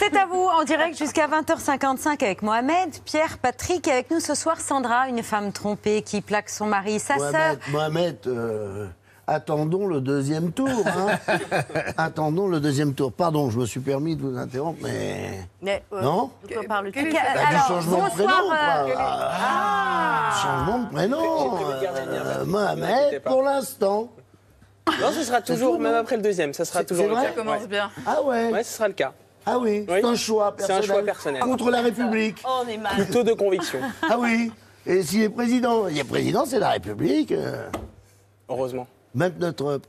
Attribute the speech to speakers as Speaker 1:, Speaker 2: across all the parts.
Speaker 1: C'est à vous, en direct jusqu'à 20h55 avec Mohamed, Pierre, Patrick. Et avec nous ce soir, Sandra, une femme trompée qui plaque son mari, sa sœur.
Speaker 2: Mohamed, euh, attendons le deuxième tour. hein. attendons le deuxième tour. Pardon, je me suis permis de vous interrompre, mais.
Speaker 1: Mais, euh,
Speaker 2: Non
Speaker 1: De quoi
Speaker 3: Quel-
Speaker 2: Bah, du
Speaker 1: Alors,
Speaker 2: changement de
Speaker 1: bonsoir.
Speaker 2: prénom,
Speaker 1: euh,
Speaker 2: quoi. Ah, Changement de prénom. euh, Mohamed, pour l'instant.
Speaker 4: Non, ce sera toujours, même après le deuxième, ça sera
Speaker 2: C'est-
Speaker 4: toujours le cas.
Speaker 3: Ça commence
Speaker 4: Ouais.
Speaker 3: bien.
Speaker 2: Ah ouais.
Speaker 4: Ouais, ce sera le cas.
Speaker 2: Ah oui, c'est un choix
Speaker 4: C'est un
Speaker 2: personnel.
Speaker 4: choix personnel.
Speaker 2: Contre la République.
Speaker 1: On est mal.
Speaker 4: Plutôt de conviction,
Speaker 2: Ah oui. Et s'il est président Il est président, c'est la République. euh,
Speaker 4: heureusement.
Speaker 2: Même notre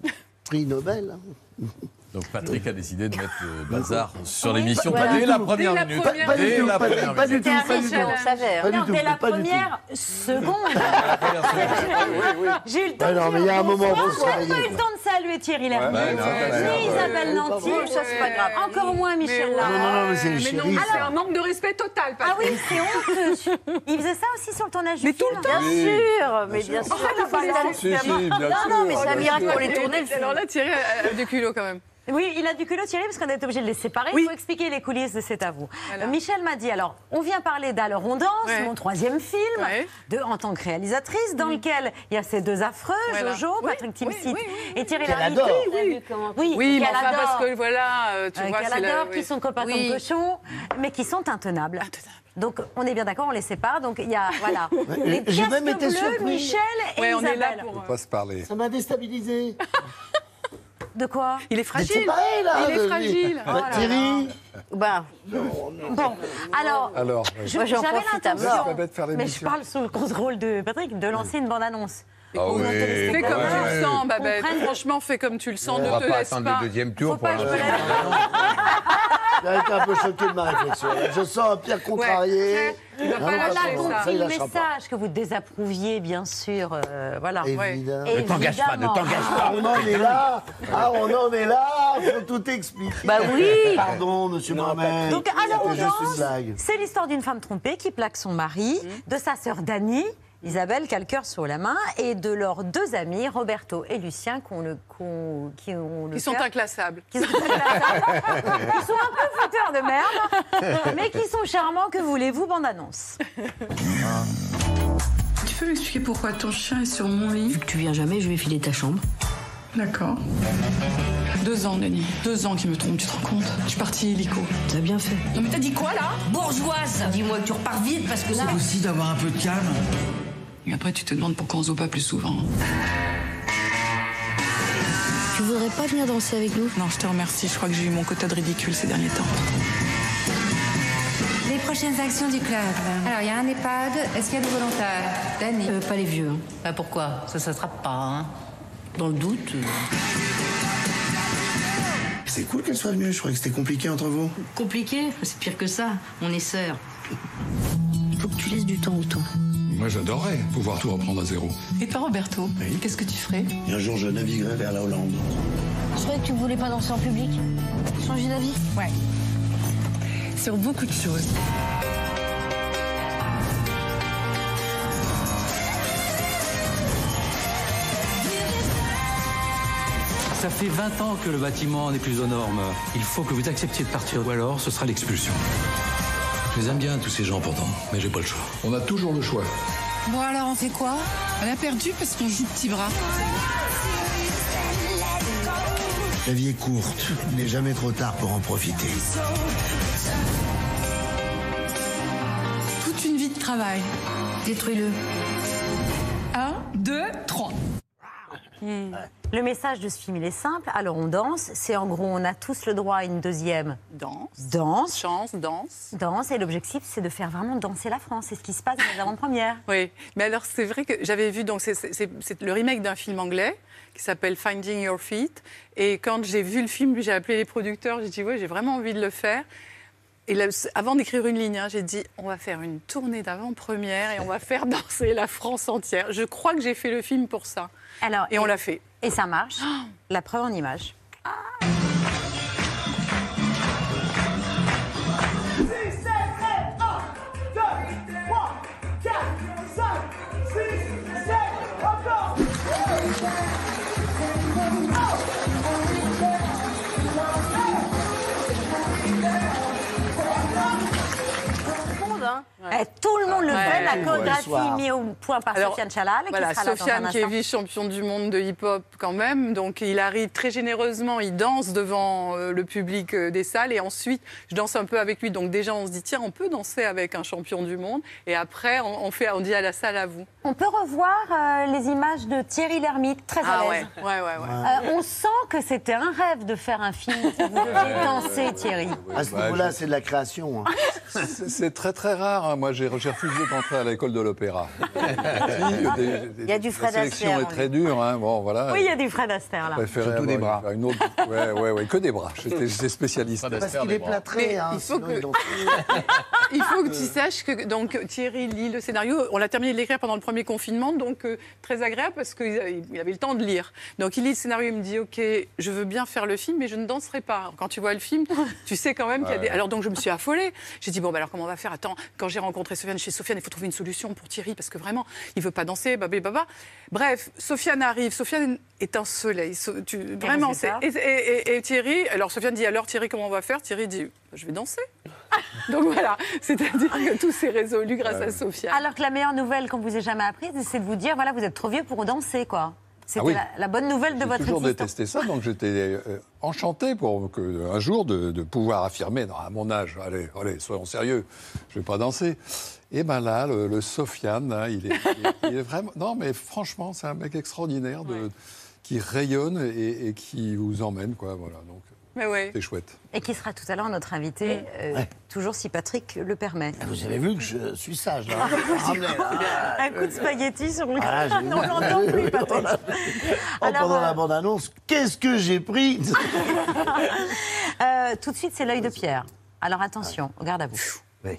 Speaker 2: prix Nobel. hein.
Speaker 5: Donc Patrick a décidé de mettre le bazar sur l'émission
Speaker 1: Voilà.
Speaker 5: dès la
Speaker 2: Dès
Speaker 5: première
Speaker 3: la
Speaker 5: minute.
Speaker 3: première
Speaker 2: Pas du
Speaker 5: Dès
Speaker 2: tout,
Speaker 5: la
Speaker 2: pas du-
Speaker 5: première
Speaker 2: pas du
Speaker 5: minute.
Speaker 2: tout,
Speaker 1: C'était un
Speaker 2: pas
Speaker 1: on.
Speaker 2: Pas du
Speaker 1: Non,
Speaker 2: tout,
Speaker 1: dès la
Speaker 2: pas du tout.
Speaker 1: première seconde.
Speaker 5: La première seconde.
Speaker 1: J'ai eu le temps
Speaker 2: non, mais il y a un moment,
Speaker 1: j'ai pas eu le temps de saluer Thierry Lhermitte,
Speaker 5: non,
Speaker 1: ni Isabelle Nanty, ça c'est pas grave. Encore moins Michel. Larocque.
Speaker 2: Non, non, mais c'est
Speaker 3: non, c'est un manque de respect total,
Speaker 1: Ah oui, c'est honteux. Il faisait ça aussi sur le tournage du
Speaker 3: Mais tout le temps.
Speaker 1: Bien sûr, mais bien sûr. Non, non, mais c'est un miracle pour les tourner.
Speaker 3: Alors là, Thierry a a du culot quand même.
Speaker 1: Oui, il a du culot Thierry parce qu'on est obligé de les séparer.
Speaker 3: Oui.
Speaker 1: Il faut expliquer les coulisses de C'est à vous.
Speaker 3: Voilà.
Speaker 1: Euh, Michel m'a dit alors, on vient parler d'Alors on danse,
Speaker 3: Ouais.
Speaker 1: mon troisième film,
Speaker 3: Ouais.
Speaker 1: de, en tant que réalisatrice, dans lequel il y a ces deux affreux,
Speaker 3: Voilà.
Speaker 1: Jojo,
Speaker 3: Oui,
Speaker 1: Patrick
Speaker 3: oui,
Speaker 1: Timsit
Speaker 3: oui, oui,
Speaker 1: et Thierry Lhermitte.
Speaker 2: adore.
Speaker 1: Oui, oui,
Speaker 3: Oui, mais enfin,
Speaker 1: adore.
Speaker 3: parce que voilà, euh, tu
Speaker 1: Euh,
Speaker 3: vois, c'est la- oui.
Speaker 1: qui sont copains
Speaker 3: Oui.
Speaker 1: comme cochons, mais qui sont intenables.
Speaker 3: Intenables.
Speaker 1: Donc on est bien d'accord, on les sépare. Donc il y a voilà les
Speaker 2: j'ai même été
Speaker 1: bleus,
Speaker 2: surpris.
Speaker 1: Michel et
Speaker 3: Ouais, on est là
Speaker 1: Isabelle.
Speaker 3: pour. euh,
Speaker 5: pas se parler.
Speaker 2: Ça m'a déstabilisé.
Speaker 1: De quoi
Speaker 3: Il est fragile.
Speaker 2: c'est pareil, là.
Speaker 3: Il est fragile.
Speaker 2: Bah,
Speaker 3: Oh là là.
Speaker 2: Thierry,
Speaker 1: Bah, bon, alors,
Speaker 5: Alors,
Speaker 6: j'en
Speaker 1: j'avais
Speaker 6: à
Speaker 1: l'intention, mais je parle sous le contrôle de Patrick, de lancer une bande-annonce.
Speaker 5: Ah oui.
Speaker 3: Fais comme tu
Speaker 5: Ouais.
Speaker 3: le sens, Babette. Franchement, fais comme tu le sens.
Speaker 5: On
Speaker 3: Ne
Speaker 5: va
Speaker 3: te
Speaker 5: pas
Speaker 3: laisse
Speaker 5: attendre
Speaker 3: pas.
Speaker 5: le deuxième
Speaker 1: Faut
Speaker 5: tour pour
Speaker 1: pas
Speaker 2: j'ai été un peu choqué de ma réflexion. Je sens un Pierre contrarié.
Speaker 3: Ouais. Pas
Speaker 1: compris
Speaker 2: il
Speaker 1: le
Speaker 2: pas.
Speaker 1: message que vous désapprouviez, bien sûr. euh, voilà.
Speaker 2: Évidemment.
Speaker 1: Ne t'engage pas, ne t'engage
Speaker 2: Ah, on en est là Ah, on en est là Faut tout expliquer.
Speaker 6: Bah oui.
Speaker 2: Pardon, monsieur Mohamed.
Speaker 1: Donc, alors, on danse. C'est l'histoire d'une femme trompée qui plaque son mari, de sa sœur Dani, Isabelle, qui a le cœur sur la main, et de leurs deux amis, Roberto et Lucien, qui ont le, qui ont le
Speaker 3: Ils sont inclassables.
Speaker 1: qui sont, Ils sont un peu fouteurs de merde, mais qui sont charmants. Que voulez-vous, bande-annonce?
Speaker 7: Tu peux m'expliquer pourquoi ton chien est sur mon lit?
Speaker 6: Vu que tu viens jamais, je vais filer ta chambre.
Speaker 7: D'accord. Deux ans, Denis. Deux ans qu'il me trompe, tu te rends compte? Je suis partie illico.
Speaker 6: T'as bien fait.
Speaker 7: Non mais t'as dit quoi là?
Speaker 6: Bourgeoise Dis-moi que tu repars vite parce que là.
Speaker 8: aussi d'avoir un peu de calme.
Speaker 7: Et après tu te demandes pourquoi on se voit pas plus souvent.
Speaker 6: Tu voudrais pas venir danser avec nous?
Speaker 7: Non, je te remercie, je crois que j'ai eu mon quota de ridicule ces derniers temps.
Speaker 9: Les prochaines actions du club. Alors, il y a un EHPAD. Est-ce qu'il y a des volontaires? Dani?
Speaker 6: Euh, Pas les vieux. hein.
Speaker 9: Bah, Pourquoi? Ça, sera pas, hein
Speaker 6: Dans le doute. euh,
Speaker 8: C'est cool qu'elle soit venue, je croyais que c'était compliqué entre vous.
Speaker 6: Compliqué? C'est pire que ça. On est sœurs. Faut que tu laisses du temps au temps.
Speaker 10: Moi, j'adorerais pouvoir tout reprendre à zéro.
Speaker 7: Et toi, Roberto Qu'est-ce que tu ferais?
Speaker 8: Et un jour, je naviguerai vers la Hollande.
Speaker 6: Je croyais que tu voulais pas danser en public? Changer d'avis?
Speaker 7: Ouais. Sur beaucoup de choses.
Speaker 11: Ça fait 20 ans que le bâtiment n'est plus aux normes. Il faut que vous acceptiez de partir ou alors ce sera l'expulsion.
Speaker 10: Je les aime bien, tous ces gens, pourtant, mais j'ai pas le choix. On a toujours le choix.
Speaker 9: Bon, alors, on fait quoi?
Speaker 7: Elle a perdu parce qu'on joue petit bras.
Speaker 8: La vie est courte, il n'est jamais trop tard pour en profiter.
Speaker 7: Toute une vie de travail.
Speaker 9: Détruis-le.
Speaker 7: Un, deux, trois.
Speaker 1: Le message de ce film, il est simple. Alors, on danse. C'est en gros, on a tous le droit à une deuxième
Speaker 3: Danse.
Speaker 1: danse.
Speaker 3: Chance, danse.
Speaker 1: Danse. Et l'objectif, c'est de faire vraiment danser la France. C'est ce qui se passe dans les avant-premières.
Speaker 3: Oui, mais alors c'est vrai que j'avais vu, donc c'est- le remake d'un film anglais qui s'appelle Finding Your Feet. Et quand j'ai vu le film, j'ai appelé les producteurs, j'ai dit, oui, j'ai vraiment envie de le faire. Et là, avant d'écrire une ligne, hein, j'ai dit, on va faire une tournée d'avant-première et on va faire danser la France entière. Je crois que j'ai fait le film pour ça.
Speaker 1: Alors,
Speaker 3: Et on l'a fait.
Speaker 1: Et ça marche. La preuve en image. Eh, tout le monde le
Speaker 3: Ouais.
Speaker 1: fait, la
Speaker 3: Ouais.
Speaker 1: chorégraphie
Speaker 2: Soir.
Speaker 1: mise au point par
Speaker 3: Alors,
Speaker 1: Sofiane Chalal, qui
Speaker 3: Voilà,
Speaker 1: sera là dans
Speaker 3: Sofiane
Speaker 1: un
Speaker 3: qui est vice-champion du monde de hip-hop quand même, donc il arrive très généreusement, il danse devant euh, le public euh, des salles et ensuite je danse un peu avec lui. Donc déjà on se dit tiens on peut danser avec un champion du monde et après on, on fait on dit à la salle à vous.
Speaker 1: On peut revoir euh, les images de Thierry Lhermitte, très à
Speaker 3: Ah ouais
Speaker 1: l'aise.
Speaker 3: ouais ouais ouais.
Speaker 1: Euh, on sent que c'était un rêve de faire un film vous deviez danser, Thierry.
Speaker 2: À ce
Speaker 12: Ouais,
Speaker 2: niveau-là, c'est de la création. hein.
Speaker 10: C'est très très rare. Hein. Moi, j'ai refusé d'entrer à l'école de l'opéra. Il
Speaker 1: y a du Fred
Speaker 10: La sélection est très dure. hein. Bon, voilà.
Speaker 1: Oui, il y a du Fred Astaire là.
Speaker 10: Je préférais
Speaker 13: Surtout des bras.
Speaker 10: Une autre... Ouais, ouais, ouais, que des bras. J'étais spécialiste.
Speaker 2: Parce qu'il est plâtré. Hein,
Speaker 3: il faut que-
Speaker 2: ils l'ont-
Speaker 3: Il faut que tu saches que donc Thierry lit le scénario. On l'a terminé de l'écrire pendant le premier confinement, donc euh, très agréable parce qu'il il avait le temps de lire. Donc il lit le scénario, il me dit ok, je veux bien faire le film, mais je ne danserai pas. Quand tu vois le film, tu sais quand même qu'il y a des. Alors donc je me suis affolée. J'ai dit bon bah alors comment on va faire? Attends, quand j'ai rencontré Sofiane chez Sofiane, il faut trouver une solution pour Thierry parce que vraiment il veut pas danser, babé baba. Bref, Sofiane arrive. Sofiane est un soleil. So- tu- vraiment, c'est
Speaker 1: résultat
Speaker 3: et, et- et- et Thierry. Alors Sofiane dit alors Thierry comment on va faire? Thierry dit je vais danser. Donc voilà, c'est-à-dire que tout s'est résolu grâce à Sofiane.
Speaker 1: Alors que la meilleure nouvelle qu'on vous ait jamais apprise, c'est de vous dire voilà, vous êtes trop vieux pour danser, quoi. C'était
Speaker 10: Ah oui.
Speaker 1: la, la bonne nouvelle de
Speaker 10: J'ai
Speaker 1: votre
Speaker 10: toujours
Speaker 1: existence.
Speaker 10: détesté ça, donc j'étais euh, enchanté pour que, un jour de, de pouvoir affirmer, non, à mon âge, allez, allez, soyons sérieux, je vais pas danser. Et ben là, le, le Sofiane, hein, il, est, il est- il est vraiment, non mais franchement, c'est un mec extraordinaire de, qui rayonne et, et qui vous emmène, quoi, voilà. Donc
Speaker 3: ouais.
Speaker 10: c'est chouette.
Speaker 1: Et qui sera tout à l'heure notre invité, euh, toujours si Patrick le permet.
Speaker 2: Vous avez vu que je suis sage. Là. Ramenez, là.
Speaker 1: Un coup de spaghetti sur le
Speaker 2: Ah, j'ai
Speaker 1: Non,
Speaker 2: vu.
Speaker 1: j'entends plus, Patrick.
Speaker 2: Oh,
Speaker 1: Alors,
Speaker 2: pendant
Speaker 1: euh,
Speaker 2: la bande-annonce, qu'est-ce que j'ai pris
Speaker 1: Euh, tout de suite, c'est l'œil de Pierre. Alors attention, regarde à vous.
Speaker 2: Oui.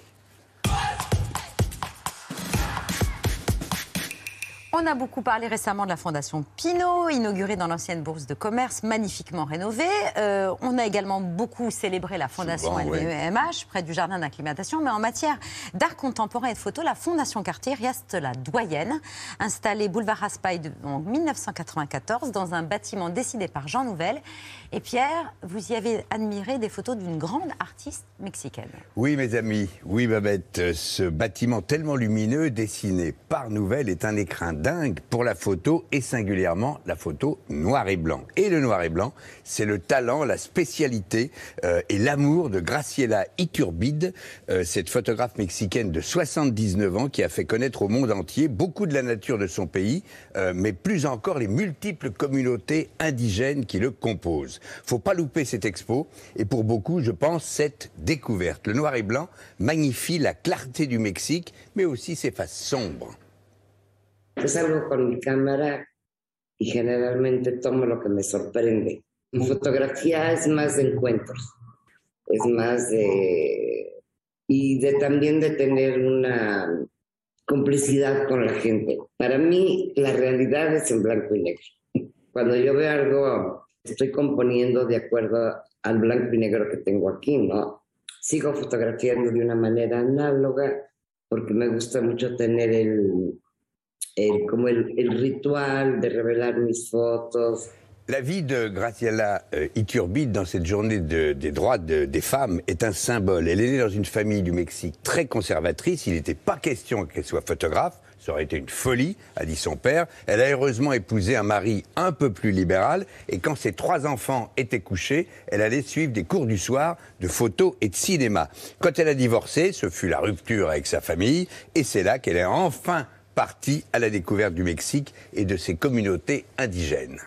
Speaker 1: On a beaucoup parlé récemment de la Fondation Pinault, inaugurée dans l'ancienne bourse de commerce, magnifiquement rénovée. Euh, on a également beaucoup célébré la Fondation
Speaker 14: Souvent, ouais.
Speaker 1: LVMH, près du jardin d'acclimatation. Mais en matière d'art contemporain et de photo, la Fondation Cartier reste la doyenne. Installée boulevard Raspail en 1994, dans un bâtiment décidé par Jean Nouvel. Et Pierre, vous y avez admiré des photos d'une grande artiste mexicaine.
Speaker 14: Oui, mes amis, oui, Babette, ce bâtiment tellement lumineux dessiné par Nouvelle est un écrin dingue pour la photo et singulièrement la photo noir et blanc. Et le noir et blanc, c'est le talent, la spécialité euh, et l'amour de Graciela Iturbide, euh, cette photographe mexicaine de 79 ans qui a fait connaître au monde entier beaucoup de la nature de son pays, euh, mais plus encore les multiples communautés indigènes qui le composent. Faut pas louper cette expo et pour beaucoup, je pense, cette découverte. Le noir et blanc magnifie la clarté du Mexique, mais aussi ses faces sombres.
Speaker 15: Yo salgo con mi cámara y generalmente tomo lo que me sorprende. Mi fotografía es más de encuentros, es más de... y de también de tener una complicidad con la gente. Para mí la realidad es en blanco y negro. Cuando yo veo algo, estoy componiendo de acuerdo al blanco y negro que tengo aquí, ¿no? Sigo fotografiando de una manera análoga porque me gusta mucho tener el, el- como el, el ritual de revelar mis fotos.
Speaker 14: La vie de Graciela euh, Iturbide dans cette journée de- des droits de- des femmes est un symbole. Elle est née dans une famille du Mexique très conservatrice. Il n'était pas question qu'elle soit photographe. Ça aurait été une folie, a dit son père. Elle a heureusement épousé un mari un peu plus libéral. Et quand ses trois enfants étaient couchés, elle allait suivre des cours du soir de photo et de cinéma. Quand elle a divorcé, ce fut la rupture avec sa famille. Et c'est là qu'elle est enfin partie à la découverte du Mexique et de ses communautés indigènes.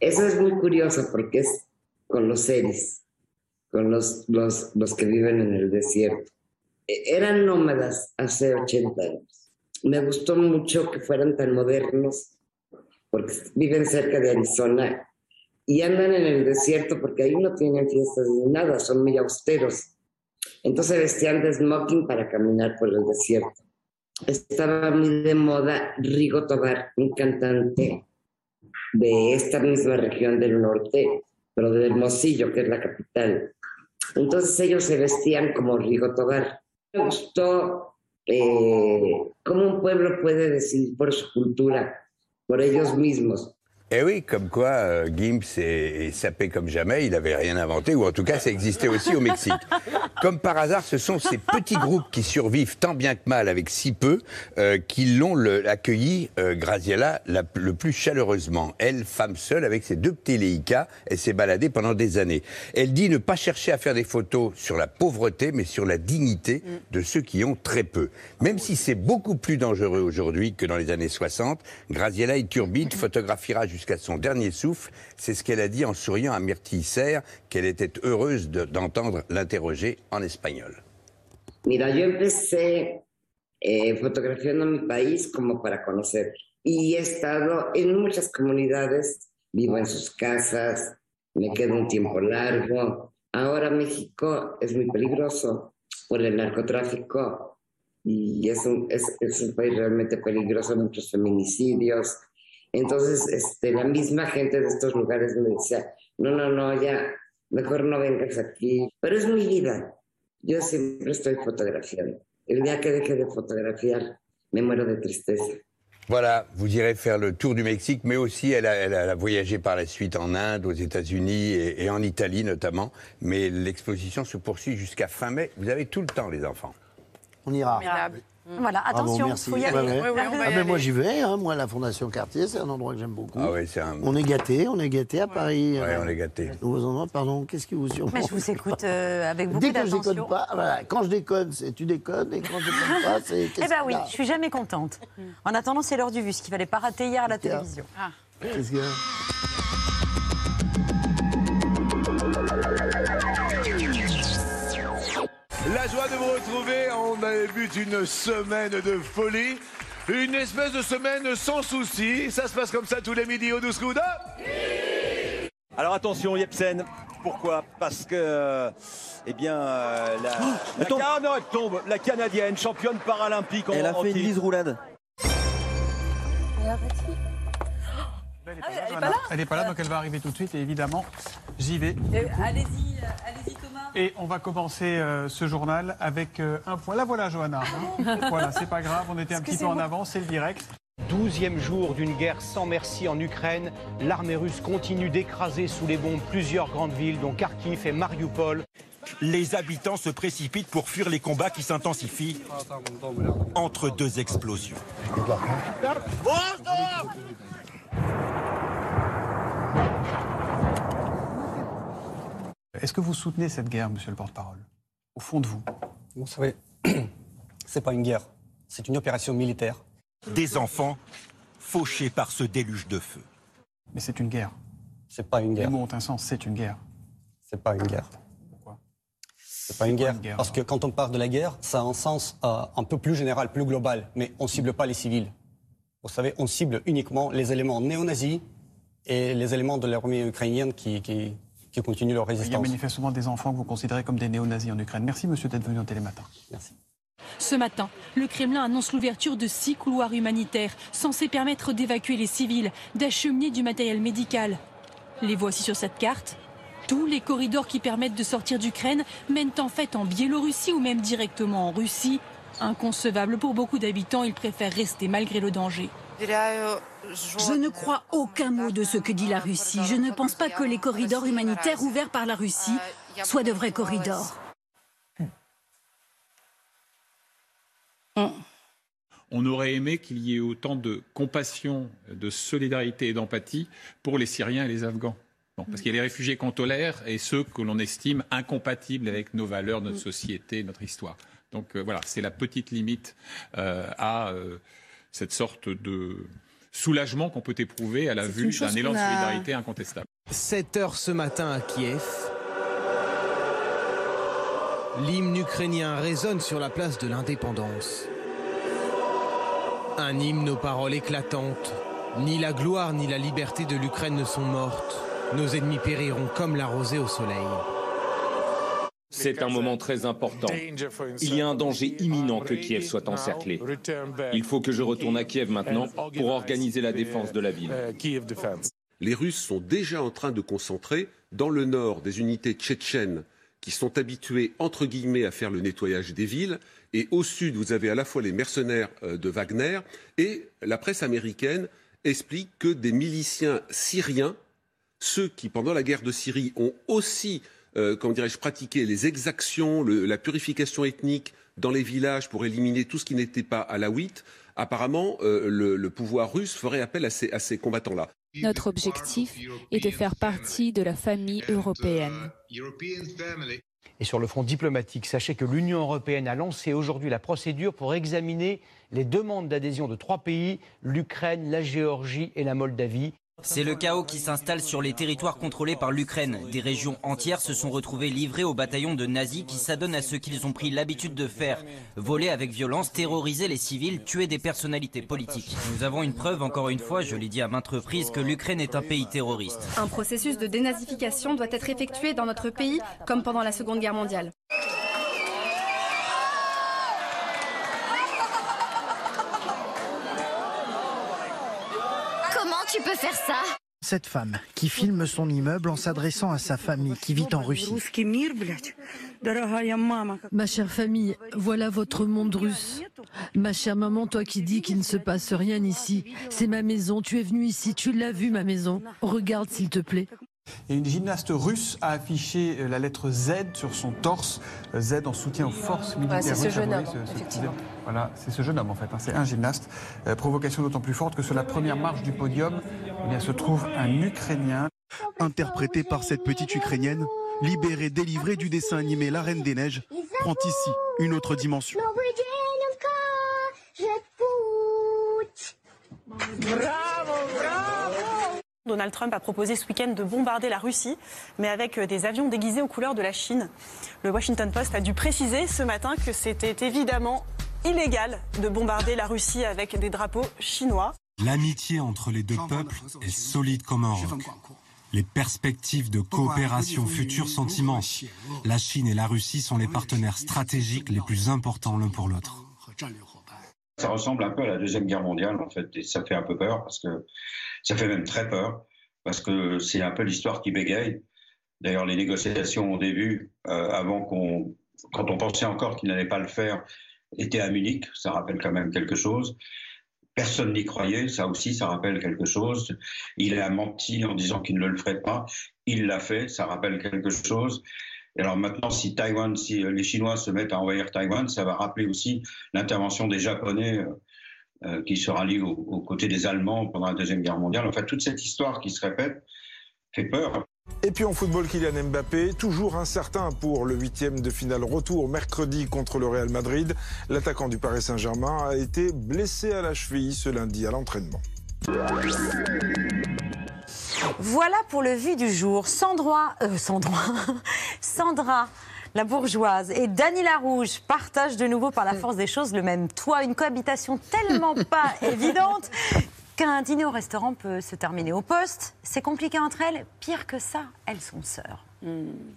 Speaker 15: Eso es muy curioso porque es con los seres, con los, los, los que viven en el desierto. E- Eran nómadas hace 80 años. Me gustó mucho que fueran tan modernos porque viven cerca de Arizona y andan en el desierto porque ahí no tienen fiestas ni nada, son muy austeros. Entonces vestían de smoking para caminar por el desierto. Estaba muy de moda Rigo Tobar, un cantante de esta misma región del norte, pero de Hermosillo, que es la capital. Entonces ellos se vestían como Rigo Tobar. Me gustó eh, cómo un pueblo puede decidir por su cultura, por ellos mismos.
Speaker 14: Eh oui, comme quoi euh, Gims est, est sapé comme jamais, il n'avait rien inventé, ou en tout cas ça existait aussi au Mexique. Comme par hasard, ce sont ces petits groupes qui survivent tant bien que mal avec si peu, euh, qui l'ont accueilli, euh, Graziella, la- le plus chaleureusement. Elle, femme seule, avec ses deux petits Leica, elle s'est baladée pendant des années. Elle dit ne pas chercher à faire des photos sur la pauvreté, mais sur la dignité de ceux qui ont très peu. Même si c'est beaucoup plus dangereux aujourd'hui que dans les années 60, Graziella Iturbide photographiera jusqu'à son dernier souffle. C'est ce qu'elle a dit en souriant à Myrtille Serre, qu'elle était heureuse de- d'entendre l'interroger en espagnol.
Speaker 15: Mira, yo empecé eh, fotografiando mi país como para conocer y he estado en muchas comunidades, vivo en sus casas, me quedo un tiempo largo. Ahora México es muy peligroso por el narcotráfico y es un, es, es un país realmente peligroso, muchos feminicidios. Entonces, este, la misma gente de estos lugares me decía, no, no, no, ya, mejor no vengas aquí. Pero es mi vida. Yo siempre estoy fotografiando. El día que deje de fotografiar, me muero de tristeza.
Speaker 14: Voilà, vous irez faire le tour du Mexique, mais aussi elle a, elle voyagé par la suite en Inde, aux États-Unis et, et en Italie notamment. Mais l'exposition se poursuit jusqu'à fin mai. Vous avez tout le temps, les enfants.
Speaker 2: On ira.
Speaker 1: Voilà,
Speaker 2: Bravo,
Speaker 1: attention,
Speaker 2: merci.
Speaker 1: faut y aller.
Speaker 2: Ouais, ouais.
Speaker 3: Ouais, ouais, on va
Speaker 2: Ah,
Speaker 3: y
Speaker 2: mais moi j'y vais, hein. moi la Fondation Cartier, c'est un endroit que j'aime beaucoup.
Speaker 14: Ah ouais, c'est un...
Speaker 2: On est gâtés, on est gâtés à Paris.
Speaker 14: Ouais,
Speaker 2: euh,
Speaker 14: on est gâtés.
Speaker 2: Nouveaux endroits, pardon, qu'est-ce qui vous surprend?
Speaker 1: Mais je vous écoute euh, avec beaucoup
Speaker 2: Dès que je
Speaker 1: d'attention.
Speaker 2: déconne pas, voilà, quand je déconne, c'est tu déconnes, et quand je déconne pas, c'est.
Speaker 1: Eh
Speaker 2: qu'est-ce
Speaker 1: ben oui, je suis jamais contente. En attendant, c'est l'heure du vu, ce qu'il fallait pas rater hier à la télévision.
Speaker 2: Qu'est-ce qu'il y a?
Speaker 16: On avait vu une semaine de folie, une espèce de semaine sans souci. Ça se passe comme ça tous les midis au 12 coups de-
Speaker 17: Alors attention, Yepsen. Pourquoi? Parce que, euh, eh bien, euh, la, la, Ca- non, elle tombe. La Canadienne, championne paralympique en
Speaker 18: Elle a
Speaker 17: en
Speaker 18: fait une lise roulade.
Speaker 19: Elle est pas là Elle n'est pas là, donc elle va arriver tout de suite. Et évidemment, j'y vais.
Speaker 20: Euh, Allez-y, euh, allez-y Thomas.
Speaker 19: Et on va commencer euh, ce journal avec euh, un point. La voilà, Johanna. hein. voilà, c'est pas grave, on était un petit peu en avance, c'est le direct.
Speaker 21: Douzième jour d'une guerre sans merci en Ukraine, l'armée russe continue d'écraser sous les bombes plusieurs grandes villes, dont Kharkiv et Mariupol.
Speaker 22: Les habitants se précipitent pour fuir les combats qui s'intensifient entre deux explosions.
Speaker 19: Est-ce que vous soutenez cette guerre, monsieur le porte-parole? Au fond de vous?
Speaker 18: Vous savez, c'est pas une guerre, c'est une opération militaire.
Speaker 22: Des enfants fauchés par ce déluge de feu.
Speaker 19: Mais c'est une guerre.
Speaker 18: C'est pas une
Speaker 19: Les
Speaker 18: guerre.
Speaker 19: mots ont un sens, c'est une guerre.
Speaker 18: C'est pas une guerre.
Speaker 19: Pourquoi?
Speaker 18: C'est pas une guerre.
Speaker 19: une guerre,
Speaker 18: Parce que quand on parle de la guerre, ça a un sens euh, un peu plus général, plus global, mais on cible pas les civils. Vous savez, on cible uniquement les éléments néo-nazis et les éléments de l'armée ukrainienne qui, qui, qui continuent leur
Speaker 19: Il y a manifestement des enfants que vous considérez comme des néo-nazis en Ukraine. Merci, monsieur, d'être venu en télématin.
Speaker 18: Merci.
Speaker 23: Ce matin, le Kremlin annonce l'ouverture de six couloirs humanitaires censés permettre d'évacuer les civils, d'acheminer du matériel médical. Les voici sur cette carte. Tous les corridors qui permettent de sortir d'Ukraine mènent en fait en Biélorussie ou même directement en Russie. Inconcevable pour beaucoup d'habitants, ils préfèrent rester malgré le danger.
Speaker 6: Je ne crois aucun mot de ce que dit la Russie. Je ne pense pas que les corridors humanitaires ouverts par la Russie soient de vrais corridors.
Speaker 24: On aurait aimé qu'il y ait autant de compassion, de solidarité et d'empathie pour les Syriens et les Afghans. Bon, parce qu'il y a les réfugiés qu'on tolère et ceux que l'on estime incompatibles avec nos valeurs, notre société, notre histoire. Donc euh, voilà, c'est la petite limite euh, à euh, cette sorte de soulagement qu'on peut éprouver à la vue d'un élan de solidarité incontestable.
Speaker 25: 7 heures ce matin à Kiev. L'hymne ukrainien résonne sur la place de l'indépendance. Un hymne aux paroles éclatantes. Ni la gloire ni la liberté de l'Ukraine ne sont mortes. Nos ennemis périront comme la rosée au soleil.
Speaker 26: C'est un moment très important. Il y a un danger imminent que Kiev soit encerclé. Il faut que je retourne à Kiev maintenant pour organiser la défense de la ville.
Speaker 27: Les Russes sont déjà en train de concentrer dans le nord des unités tchétchènes qui sont habituées, entre guillemets, à faire le nettoyage des villes. Et au sud, vous avez à la fois les mercenaires euh, de Wagner et la presse américaine explique que des miliciens syriens, ceux qui, pendant la guerre de Syrie, ont aussi, euh, comment dirais-je, pratiqué les exactions, le- la purification ethnique dans les villages pour éliminer tout ce qui n'était pas alaouite, apparemment, euh, le, le pouvoir russe ferait appel à ces, à ces combattants-là.
Speaker 28: Notre objectif est de faire partie de la famille européenne.
Speaker 21: Et sur le front diplomatique, sachez que l'Union européenne a lancé aujourd'hui la procédure pour examiner les demandes d'adhésion de trois pays, l'Ukraine, la Géorgie et la Moldavie.
Speaker 29: C'est le chaos qui s'installe sur les territoires contrôlés par l'Ukraine. Des régions entières se sont retrouvées livrées aux bataillons de nazis qui s'adonnent à ce qu'ils ont pris l'habitude de faire. Voler avec violence, terroriser les civils, tuer des personnalités politiques. Nous avons une preuve, encore une fois, je l'ai dit à maintes reprises, que l'Ukraine est un pays terroriste.
Speaker 30: Un processus de dénazification doit être effectué dans notre pays comme pendant la Seconde Guerre mondiale.
Speaker 4: Comment tu peux faire ça
Speaker 31: Cette femme qui filme son immeuble en s'adressant à sa famille qui vit en Russie.
Speaker 32: Ma chère famille, voilà votre monde russe. Ma chère maman, toi qui dis qu'il ne se passe rien ici, c'est ma maison, tu es venu ici, tu l'as vu ma maison. Regarde s'il te plaît.
Speaker 19: Et une gymnaste russe a affiché euh, la lettre Z sur son torse, euh, Z en soutien aux forces militaires.
Speaker 30: c'est ce
Speaker 19: russes.
Speaker 30: jeune homme,
Speaker 19: oui, ce- ce
Speaker 30: effectivement.
Speaker 19: Voilà, c'est ce jeune homme en fait, hein, c'est un gymnaste. Euh, provocation d'autant plus forte que sur la première marche du podium, eh bien, se trouve un Ukrainien.
Speaker 33: Interprété par cette petite Ukrainienne, libérée, délivrée du dessin animé La Reine des Neiges, prend ici une autre dimension.
Speaker 34: Donald Trump a proposé ce week-end de bombarder la Russie, mais avec euh, des avions déguisés aux couleurs de la Chine. Le Washington Post a dû préciser ce matin que c'était évidemment illégal de bombarder la Russie avec des drapeaux chinois.
Speaker 35: L'amitié entre les deux peuples est solide comme un roc. Les perspectives de coopération future sont immenses. La Chine et la Russie sont les partenaires stratégiques les plus importants l'un pour l'autre.
Speaker 36: Ça ressemble un peu à la Deuxième Guerre mondiale, en fait, et ça fait un peu peur, parce que ça fait même très peur, parce que c'est un peu l'histoire qui bégaye. D'ailleurs, les négociations au début, euh, avant qu'on, quand on pensait encore qu'il n'allait pas le faire, étaient à Munich, ça rappelle quand même quelque chose. Personne n'y croyait, ça aussi, ça rappelle quelque chose. Il a menti en disant qu'il ne le ferait pas. Il l'a fait, ça rappelle quelque chose. Et alors maintenant, si Taïwan, si les Chinois se mettent à envahir Taïwan, ça va rappeler aussi l'intervention des Japonais euh, qui se rallient aux, aux côtés des Allemands pendant la Deuxième Guerre mondiale. Enfin, toute cette histoire qui se répète fait peur.
Speaker 37: Et puis en football, Kylian Mbappé, toujours incertain pour le huitième de finale retour mercredi contre le Real Madrid. L'attaquant du Paris Saint-Germain a été blessé à la cheville ce lundi à l'entraînement.
Speaker 1: Voilà pour le vu du jour. Sandra, euh, Sandra, Sandra, la bourgeoise, et Dany Larouge partagent de nouveau par la force des choses le même toit. Une cohabitation tellement pas évidente qu'un dîner au restaurant peut se terminer au poste. C'est compliqué entre elles. Pire que ça, elles sont sœurs.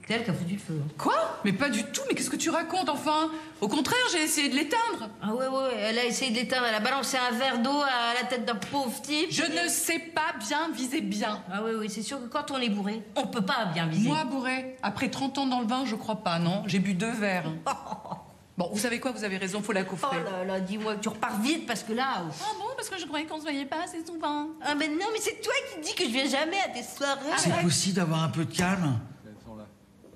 Speaker 38: C'est elle qui a foutu le feu. Quoi? Mais pas du tout, mais qu'est-ce que tu racontes enfin? Au contraire, j'ai essayé de l'éteindre.
Speaker 6: Ah ouais, ouais, elle a essayé de l'éteindre, elle a balancé un verre d'eau à la tête d'un pauvre type.
Speaker 38: Je ne sais pas bien viser bien.
Speaker 6: Ah oui, oui, c'est sûr que quand on est bourré, on peut pas bien viser.
Speaker 38: Moi, bourré, après 30 ans dans le vin, je crois pas, non? J'ai bu deux verres. Bon, vous savez quoi Vous avez raison, faut la
Speaker 6: Oh
Speaker 38: coffrer.
Speaker 6: là là, dis-moi tu repars vite parce que là. oh.
Speaker 38: Ah bon Parce que je croyais qu'on se voyait pas assez souvent.
Speaker 6: Ah mais non, mais c'est toi qui dis que je viens jamais à tes soirées.
Speaker 39: C'est possible d'avoir un peu de calme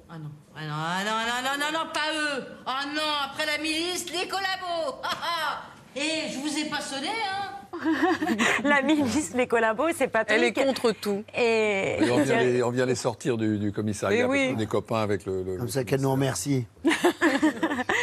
Speaker 6: Ah non. Ah non, ah non, non, non, non, non, pas eux. Ah non, après la milice, les collabos. Ah, ah. Et je vous ai pas sonné, hein
Speaker 1: la milice, les collabos, c'est pas
Speaker 3: Elle est contre tout.
Speaker 1: Et,
Speaker 10: Et on, vient les, on vient les sortir du, du commissariat
Speaker 3: Eh oui.
Speaker 10: est copains avec le. le-
Speaker 2: Comme ça qu'elle nous remercie.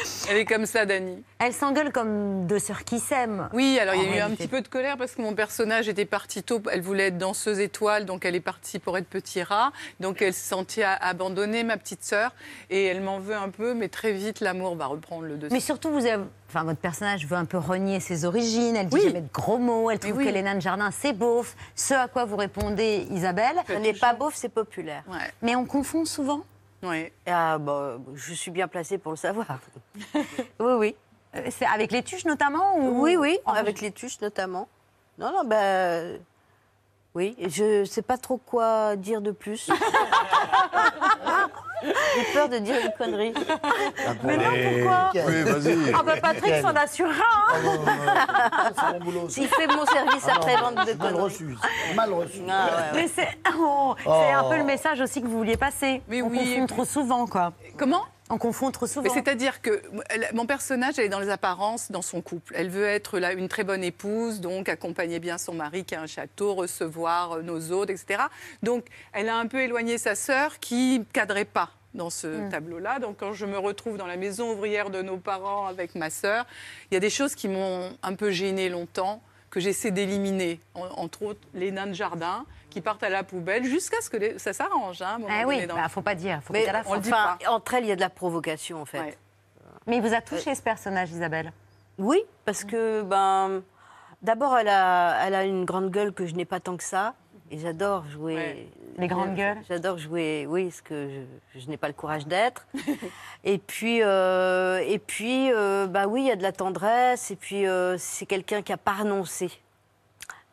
Speaker 3: Elle est comme ça, Dani.
Speaker 1: Elles s'engueulent comme deux sœurs qui s'aiment.
Speaker 3: Oui, alors il y a eu un petit peu de colère parce que mon personnage était parti tôt. Elle voulait être danseuse étoile, donc elle est partie pour être petit rat. Donc elle se sentit abandonnée, ma petite sœur. Et elle m'en veut un peu, mais très vite, l'amour va reprendre le dessus.
Speaker 1: Mais surtout, vous avez- enfin, votre personnage veut un peu renier ses origines. Elle dit jamais de gros mots. Elle trouve
Speaker 3: oui.
Speaker 1: que les nains de jardin, c'est beauf. Ce à quoi vous répondez, Isabelle.
Speaker 40: Ce n'est pas beauf, c'est populaire.
Speaker 1: Mais on confond souvent.
Speaker 3: Oui.
Speaker 40: Ah, bah, je suis bien placée pour le savoir. oui, oui.
Speaker 1: Euh, C'est avec les tuches notamment ou...
Speaker 40: Oui, oui, avec les tuches notamment. Non, non, ben. oui, et je sais pas trop quoi dire de plus. J'ai peur de dire une connerie.
Speaker 2: Mais
Speaker 40: non, pourquoi
Speaker 10: Oui, vas-y.
Speaker 40: Ah bah Patrick s'en assurera. hein.
Speaker 2: C'est mon boulot.
Speaker 40: Il fait mon service
Speaker 2: Ah non,
Speaker 40: après-vente de
Speaker 2: Mal
Speaker 40: conneries.
Speaker 2: reçu. Mal reçu.
Speaker 40: Ah ouais, ouais.
Speaker 1: Mais c'est oh, c'est
Speaker 2: Oh.
Speaker 1: un peu le message aussi que vous vouliez passer.
Speaker 3: Mais
Speaker 1: On
Speaker 3: oui.
Speaker 1: confond trop souvent, quoi.
Speaker 3: Comment?
Speaker 1: On confond trop souvent.
Speaker 3: C'est-à-dire que elle- mon personnage, elle est dans les apparences dans son couple. Elle veut être là, une très bonne épouse, donc accompagner bien son mari qui a un château, recevoir euh, nos hôtes, etc. Donc elle a un peu éloigné sa sœur qui ne cadrait pas dans ce
Speaker 1: Mm.
Speaker 3: tableau-là. Donc quand je me retrouve dans la maison ouvrière de nos parents avec ma sœur, il y a des choses qui m'ont un peu gênée longtemps, que j'essaie d'éliminer. En- entre autres, les nains de jardin qui partent à la poubelle jusqu'à ce que les- ça s'arrange. Hein,
Speaker 1: Ah
Speaker 3: donné
Speaker 1: oui,
Speaker 3: dans
Speaker 1: bah,
Speaker 3: le-
Speaker 1: faut pas dire. Faut
Speaker 40: Mais
Speaker 3: on le dit pas.
Speaker 40: entre elles, il y a de la provocation, en fait.
Speaker 3: Ouais.
Speaker 1: Mais il vous a touché ce personnage, Isabelle?
Speaker 40: Oui, parce que ben, d'abord, elle a, elle a une grande gueule que je n'ai pas tant que ça. Et j'adore jouer.
Speaker 3: Ouais.
Speaker 1: Les grandes gueules?
Speaker 40: J'adore jouer, oui, ce que je, je n'ai pas le courage d'être. et puis, euh, et puis euh, bah oui, il y a de la tendresse. Et puis, euh, c'est quelqu'un qui n'a pas renoncé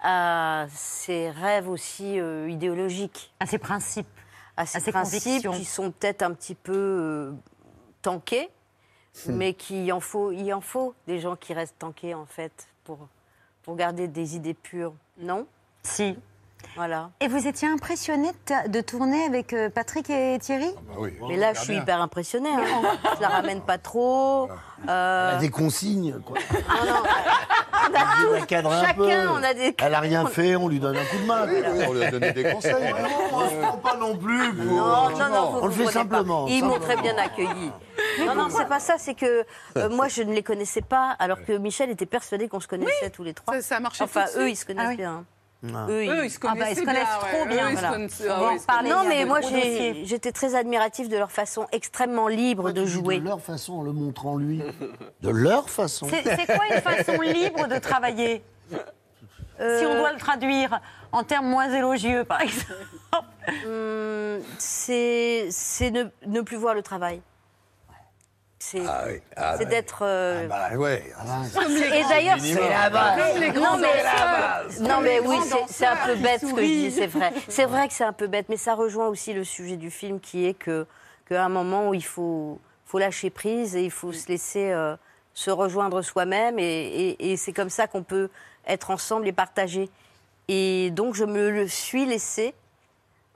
Speaker 40: à ses rêves aussi euh, idéologiques.
Speaker 1: À ses principes.
Speaker 40: À ses,
Speaker 1: à ses
Speaker 40: principes qui sont peut-être un petit peu euh, tankés, mais qu'il en faut, il en faut des gens qui restent tankés en fait pour, pour garder des idées pures, non?
Speaker 1: Si.
Speaker 40: Voilà.
Speaker 1: Et vous étiez impressionné de, tourner avec euh, Patrick et Thierry?
Speaker 10: Bah oui.
Speaker 40: Mais là, je suis hyper impressionnée. Hein. je la ramène pas trop.
Speaker 2: Elle
Speaker 40: Euh,
Speaker 2: a des consignes, quoi.
Speaker 40: non, non, on a
Speaker 2: Elle
Speaker 40: tout.
Speaker 2: un peu.
Speaker 40: Chacun, on a des.
Speaker 2: Elle a rien fait, on lui donne un coup de main.
Speaker 10: Oui, oui, on lui a donné des conseils.
Speaker 2: On ne se prend pas non plus. pour-
Speaker 40: Non, non, non, vous
Speaker 2: On le fait simplement.
Speaker 40: Ils m'ont très bien accueilli. Non, non, c'est pas ça. C'est que euh, moi, je ne les connaissais pas, alors que Michel était persuadé qu'on se connaissait tous les trois.
Speaker 3: Ça, ça a marché
Speaker 40: Enfin, eux, ils se connaissent
Speaker 1: Ah oui.
Speaker 40: bien.
Speaker 2: Ah.
Speaker 40: Eux,
Speaker 3: ils se
Speaker 1: Ah bah, ils se connaissent
Speaker 3: bien,
Speaker 1: trop
Speaker 3: ouais.
Speaker 1: bien,
Speaker 3: Eux, ils se
Speaker 1: voilà.
Speaker 3: connaissent- ah ouais.
Speaker 40: Non, mais moi, j'étais très admirative de leur façon extrêmement libre de jouer.
Speaker 2: De leur façon, en le montrant lui. De leur façon.
Speaker 1: C'est c'est quoi une façon libre de travailler? Si on doit le traduire en termes moins élogieux, par exemple.
Speaker 40: Hum, c'est c'est ne, ne plus voir le travail. C'est
Speaker 10: Ah oui. Ah,
Speaker 40: d'être. euh,
Speaker 10: Bah ouais.
Speaker 40: Et d'ailleurs,
Speaker 10: C'est la
Speaker 40: base.
Speaker 3: Les
Speaker 40: Non, mais, non, mais oui, c'est- un peu bête ce que je dis, c'est vrai. C'est vrai que c'est un peu bête, mais ça rejoint aussi le sujet du film qui est que qu'à un moment où il faut, faut lâcher prise et il faut se laisser euh, se rejoindre soi-même et, et- et c'est comme ça qu'on peut être ensemble et partager. Et donc je me le suis laissé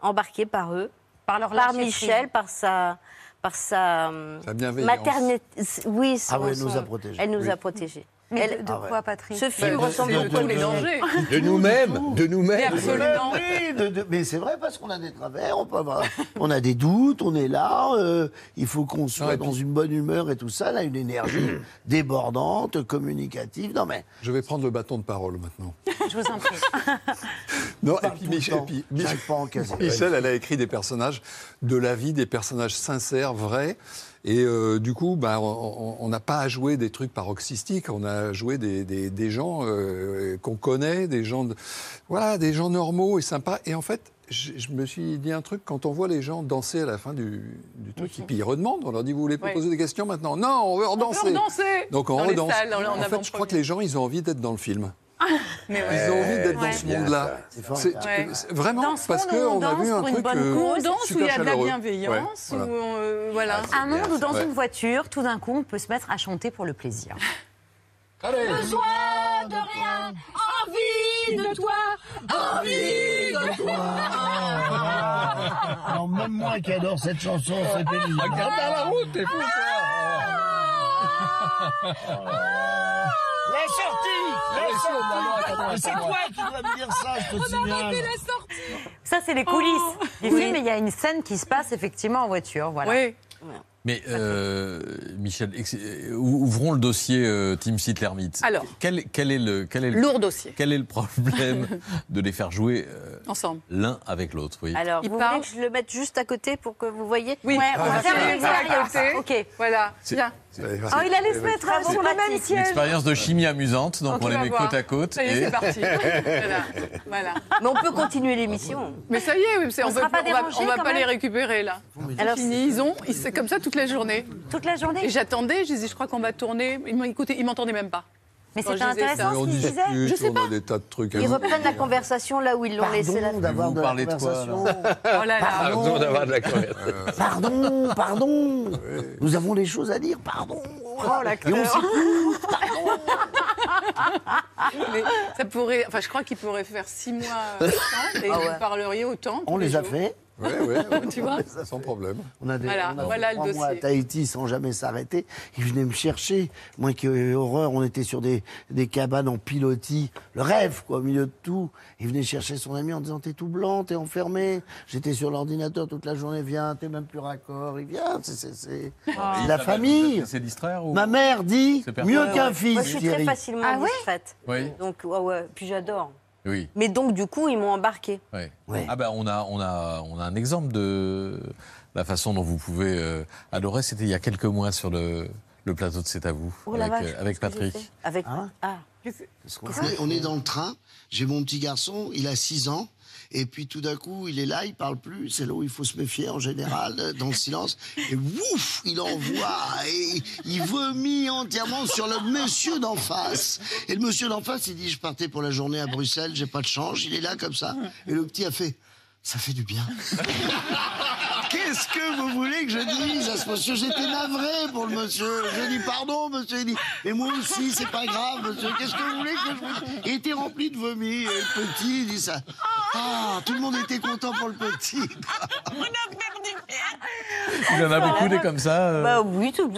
Speaker 40: embarquer par eux,
Speaker 1: Par leur
Speaker 40: par Michel,
Speaker 1: prise.
Speaker 40: par sa, par sa,
Speaker 10: Sa bienveillance.
Speaker 40: maternité. Oui,
Speaker 2: Ah oui, elle nous a
Speaker 40: son-
Speaker 2: protégés.
Speaker 40: Elle nous
Speaker 2: Oui.
Speaker 40: a protégés.
Speaker 1: Mais
Speaker 40: Elle-
Speaker 1: de, de
Speaker 2: Ah
Speaker 1: quoi, Patrick
Speaker 40: ce film
Speaker 3: Bah,
Speaker 40: ressemble
Speaker 3: de tous les dangers.
Speaker 10: De nous-mêmes, de
Speaker 3: Mais
Speaker 10: nous-mêmes.
Speaker 3: absolument.
Speaker 2: Oui, de- de- mais c'est vrai parce qu'on a des travers, on, peut avoir- on a des doutes, on est là, euh, il faut qu'on soit
Speaker 10: Ouais, et
Speaker 2: dans
Speaker 10: puis-
Speaker 2: une bonne humeur et tout ça, là, une énergie débordante, communicative. Non mais
Speaker 10: Je vais prendre le bâton de parole maintenant.
Speaker 1: Je vous en prie.
Speaker 10: Non, et puis Michel,
Speaker 2: temps.
Speaker 10: puis
Speaker 2: J'arrive pas à en caser.
Speaker 10: Michel, elle a écrit des personnages de la vie, des personnages sincères, vrais. Et euh, du coup, bah, on- on on n'a pas à jouer des trucs paroxystiques, on a joué des, des, des gens euh, qu'on connaît, des gens, de- voilà, des gens normaux et sympas. Et en fait, je, je me suis dit un truc, quand on voit les gens danser à la fin du, du truc, et puis ils redemandent, on leur dit, vous voulez pas
Speaker 3: Oui.
Speaker 10: poser des questions maintenant? Non, on veut redanser.
Speaker 3: redanser
Speaker 10: Donc on
Speaker 3: Dans
Speaker 10: redanse.
Speaker 3: salles, en- en
Speaker 10: fait, je crois que les gens, ils ont envie d'être dans le film.
Speaker 3: Mais
Speaker 10: Ils
Speaker 3: ouais.
Speaker 10: ont envie d'être
Speaker 3: Ouais.
Speaker 10: dans ce monde-là.
Speaker 2: Ça.
Speaker 3: Ouais.
Speaker 10: Vraiment,
Speaker 1: Dans ce
Speaker 10: parce
Speaker 1: où
Speaker 10: qu'on a vu un truc
Speaker 1: bonne
Speaker 10: euh.
Speaker 3: Où on danse, où il y a de la bienveillance,
Speaker 10: Ouais,
Speaker 3: où
Speaker 10: voilà.
Speaker 3: on, euh, voilà.
Speaker 1: Un monde où dans
Speaker 10: Ouais.
Speaker 1: une voiture, tout d'un coup, on peut se mettre à chanter pour le plaisir.
Speaker 32: Besoin de rien, envie de toi, envie de toi.
Speaker 2: Alors même moi qui adore cette chanson, c'est pénible.
Speaker 10: Regarde à la route, t'es fou,
Speaker 2: La sortie La sortie C'est toi qui dois me dire ça, je te signale.
Speaker 1: Ça, c'est les coulisses
Speaker 3: Oh.
Speaker 1: du film, mais il y a une scène qui se passe effectivement en voiture. Voilà.
Speaker 3: Oui.
Speaker 5: Mais euh, Michel, ouvrons le dossier euh, Team Lermite.
Speaker 3: Alors.
Speaker 5: quel, quel est le quel est le,
Speaker 3: Lourd dossier.
Speaker 5: Quel est le problème de les faire jouer euh,
Speaker 3: Ensemble.
Speaker 5: l'un avec l'autre Oui.
Speaker 40: Alors,
Speaker 3: Il
Speaker 40: vous
Speaker 3: parle-
Speaker 40: voulez que je le mette juste à côté pour que vous voyez
Speaker 3: Oui,
Speaker 1: Ouais, on va faire une expérience.
Speaker 3: Ok, voilà.
Speaker 5: C'est-
Speaker 1: Oh, il allait se mettre
Speaker 40: Travaux
Speaker 1: sur le même
Speaker 40: pratiques.
Speaker 5: Une
Speaker 1: siège.
Speaker 5: expérience de chimie amusante, donc on les met
Speaker 3: voir.
Speaker 5: côte à côte.
Speaker 3: Ça y est,
Speaker 5: et-
Speaker 3: c'est parti. voilà. voilà.
Speaker 40: Mais on peut continuer l'émission.
Speaker 3: Mais ça y est, oui,
Speaker 1: On
Speaker 3: on va, on pas les récupérer là.
Speaker 40: Alors,
Speaker 3: C'est fini, ils ont, ils- c'est comme ça toute la journée.
Speaker 1: Toute la
Speaker 3: Et
Speaker 1: journée.
Speaker 3: j'attendais, je disais, je crois qu'on va tourner. Ils m'entendaient même pas.
Speaker 1: Mais c'était intéressant ce qu'il disait.
Speaker 10: discute,
Speaker 3: Je sais pas.
Speaker 10: des tas de trucs
Speaker 40: Ils reprennent la conversation là où ils l'ont laissé la
Speaker 2: Pardon d'avoir de la conversation.
Speaker 3: Oh.
Speaker 41: Pardon d'avoir de la conversation.
Speaker 2: Pardon, pardon. Nous avons des choses à dire, pardon.
Speaker 3: Oh,
Speaker 2: Et on s'écoute.
Speaker 3: Mais ça pourrait, enfin, je crois qu'il pourrait faire six mois euh, et
Speaker 40: Ah ouais.
Speaker 3: vous parleriez autant.
Speaker 2: On les a fait.
Speaker 10: Ouais, ouais.
Speaker 3: Tu vois
Speaker 10: Sans problème.
Speaker 2: On a, des,
Speaker 3: Voilà,
Speaker 2: on a
Speaker 3: voilà le
Speaker 2: trois mois à. Tahiti sans jamais s'arrêter. Ils venaient me chercher. Moi qui ai horreur, on était sur des, des cabanes en pilotis. Le rêve, quoi, au milieu de tout. Il venait chercher son ami en disant T'es tout blanc, t'es enfermé. J'étais sur l'ordinateur toute la journée. Viens, t'es même plus raccord. Il vient. C'est,
Speaker 5: Ah.
Speaker 2: c'est la famille.
Speaker 5: C'est distraire ou
Speaker 2: Ma mère dit mieux qu'un
Speaker 5: ouais.
Speaker 2: fils.
Speaker 40: Moi, je suis très facilement
Speaker 1: Ah ouais
Speaker 40: distraite.
Speaker 5: Oui.
Speaker 40: Donc, ouais, ouais. Puis j'adore.
Speaker 5: Oui.
Speaker 40: Mais donc, du coup, ils m'ont embarqué.
Speaker 5: Ouais. Ah ben on a on a on a un exemple de la façon dont vous pouvez euh, adorer. C'était il y a quelques mois sur le le plateau de C'est à vous
Speaker 40: Oh
Speaker 5: avec,
Speaker 40: vache,
Speaker 5: euh, avec Patrick.
Speaker 40: Avec.
Speaker 2: Hein
Speaker 40: Ah.
Speaker 2: Est, on est dans le train. J'ai mon petit garçon, il a 6 ans. Et puis tout d'un coup, il est là, il parle plus. C'est là où il faut se méfier en général, dans le silence. Et ouf, il envoie. Et il vomit entièrement sur le monsieur d'en face. Et le monsieur d'en face, il dit Je partais pour la journée à Bruxelles, j'ai pas de change. Il est là comme ça. Et le petit a fait Ça fait du bien. Qu'est-ce que vous voulez que je dise à ce monsieur? J'étais navré pour le monsieur. Je dis pardon, monsieur. Il dit, mais moi aussi, c'est pas grave, monsieur. Qu'est-ce que vous voulez que je vous dise? Il était rempli de vomi. Et le petit, il dit ça. Ah, tout le monde était content pour le petit.
Speaker 5: Il y en a beaucoup des comme ça. euh.
Speaker 40: Bah oui, tout-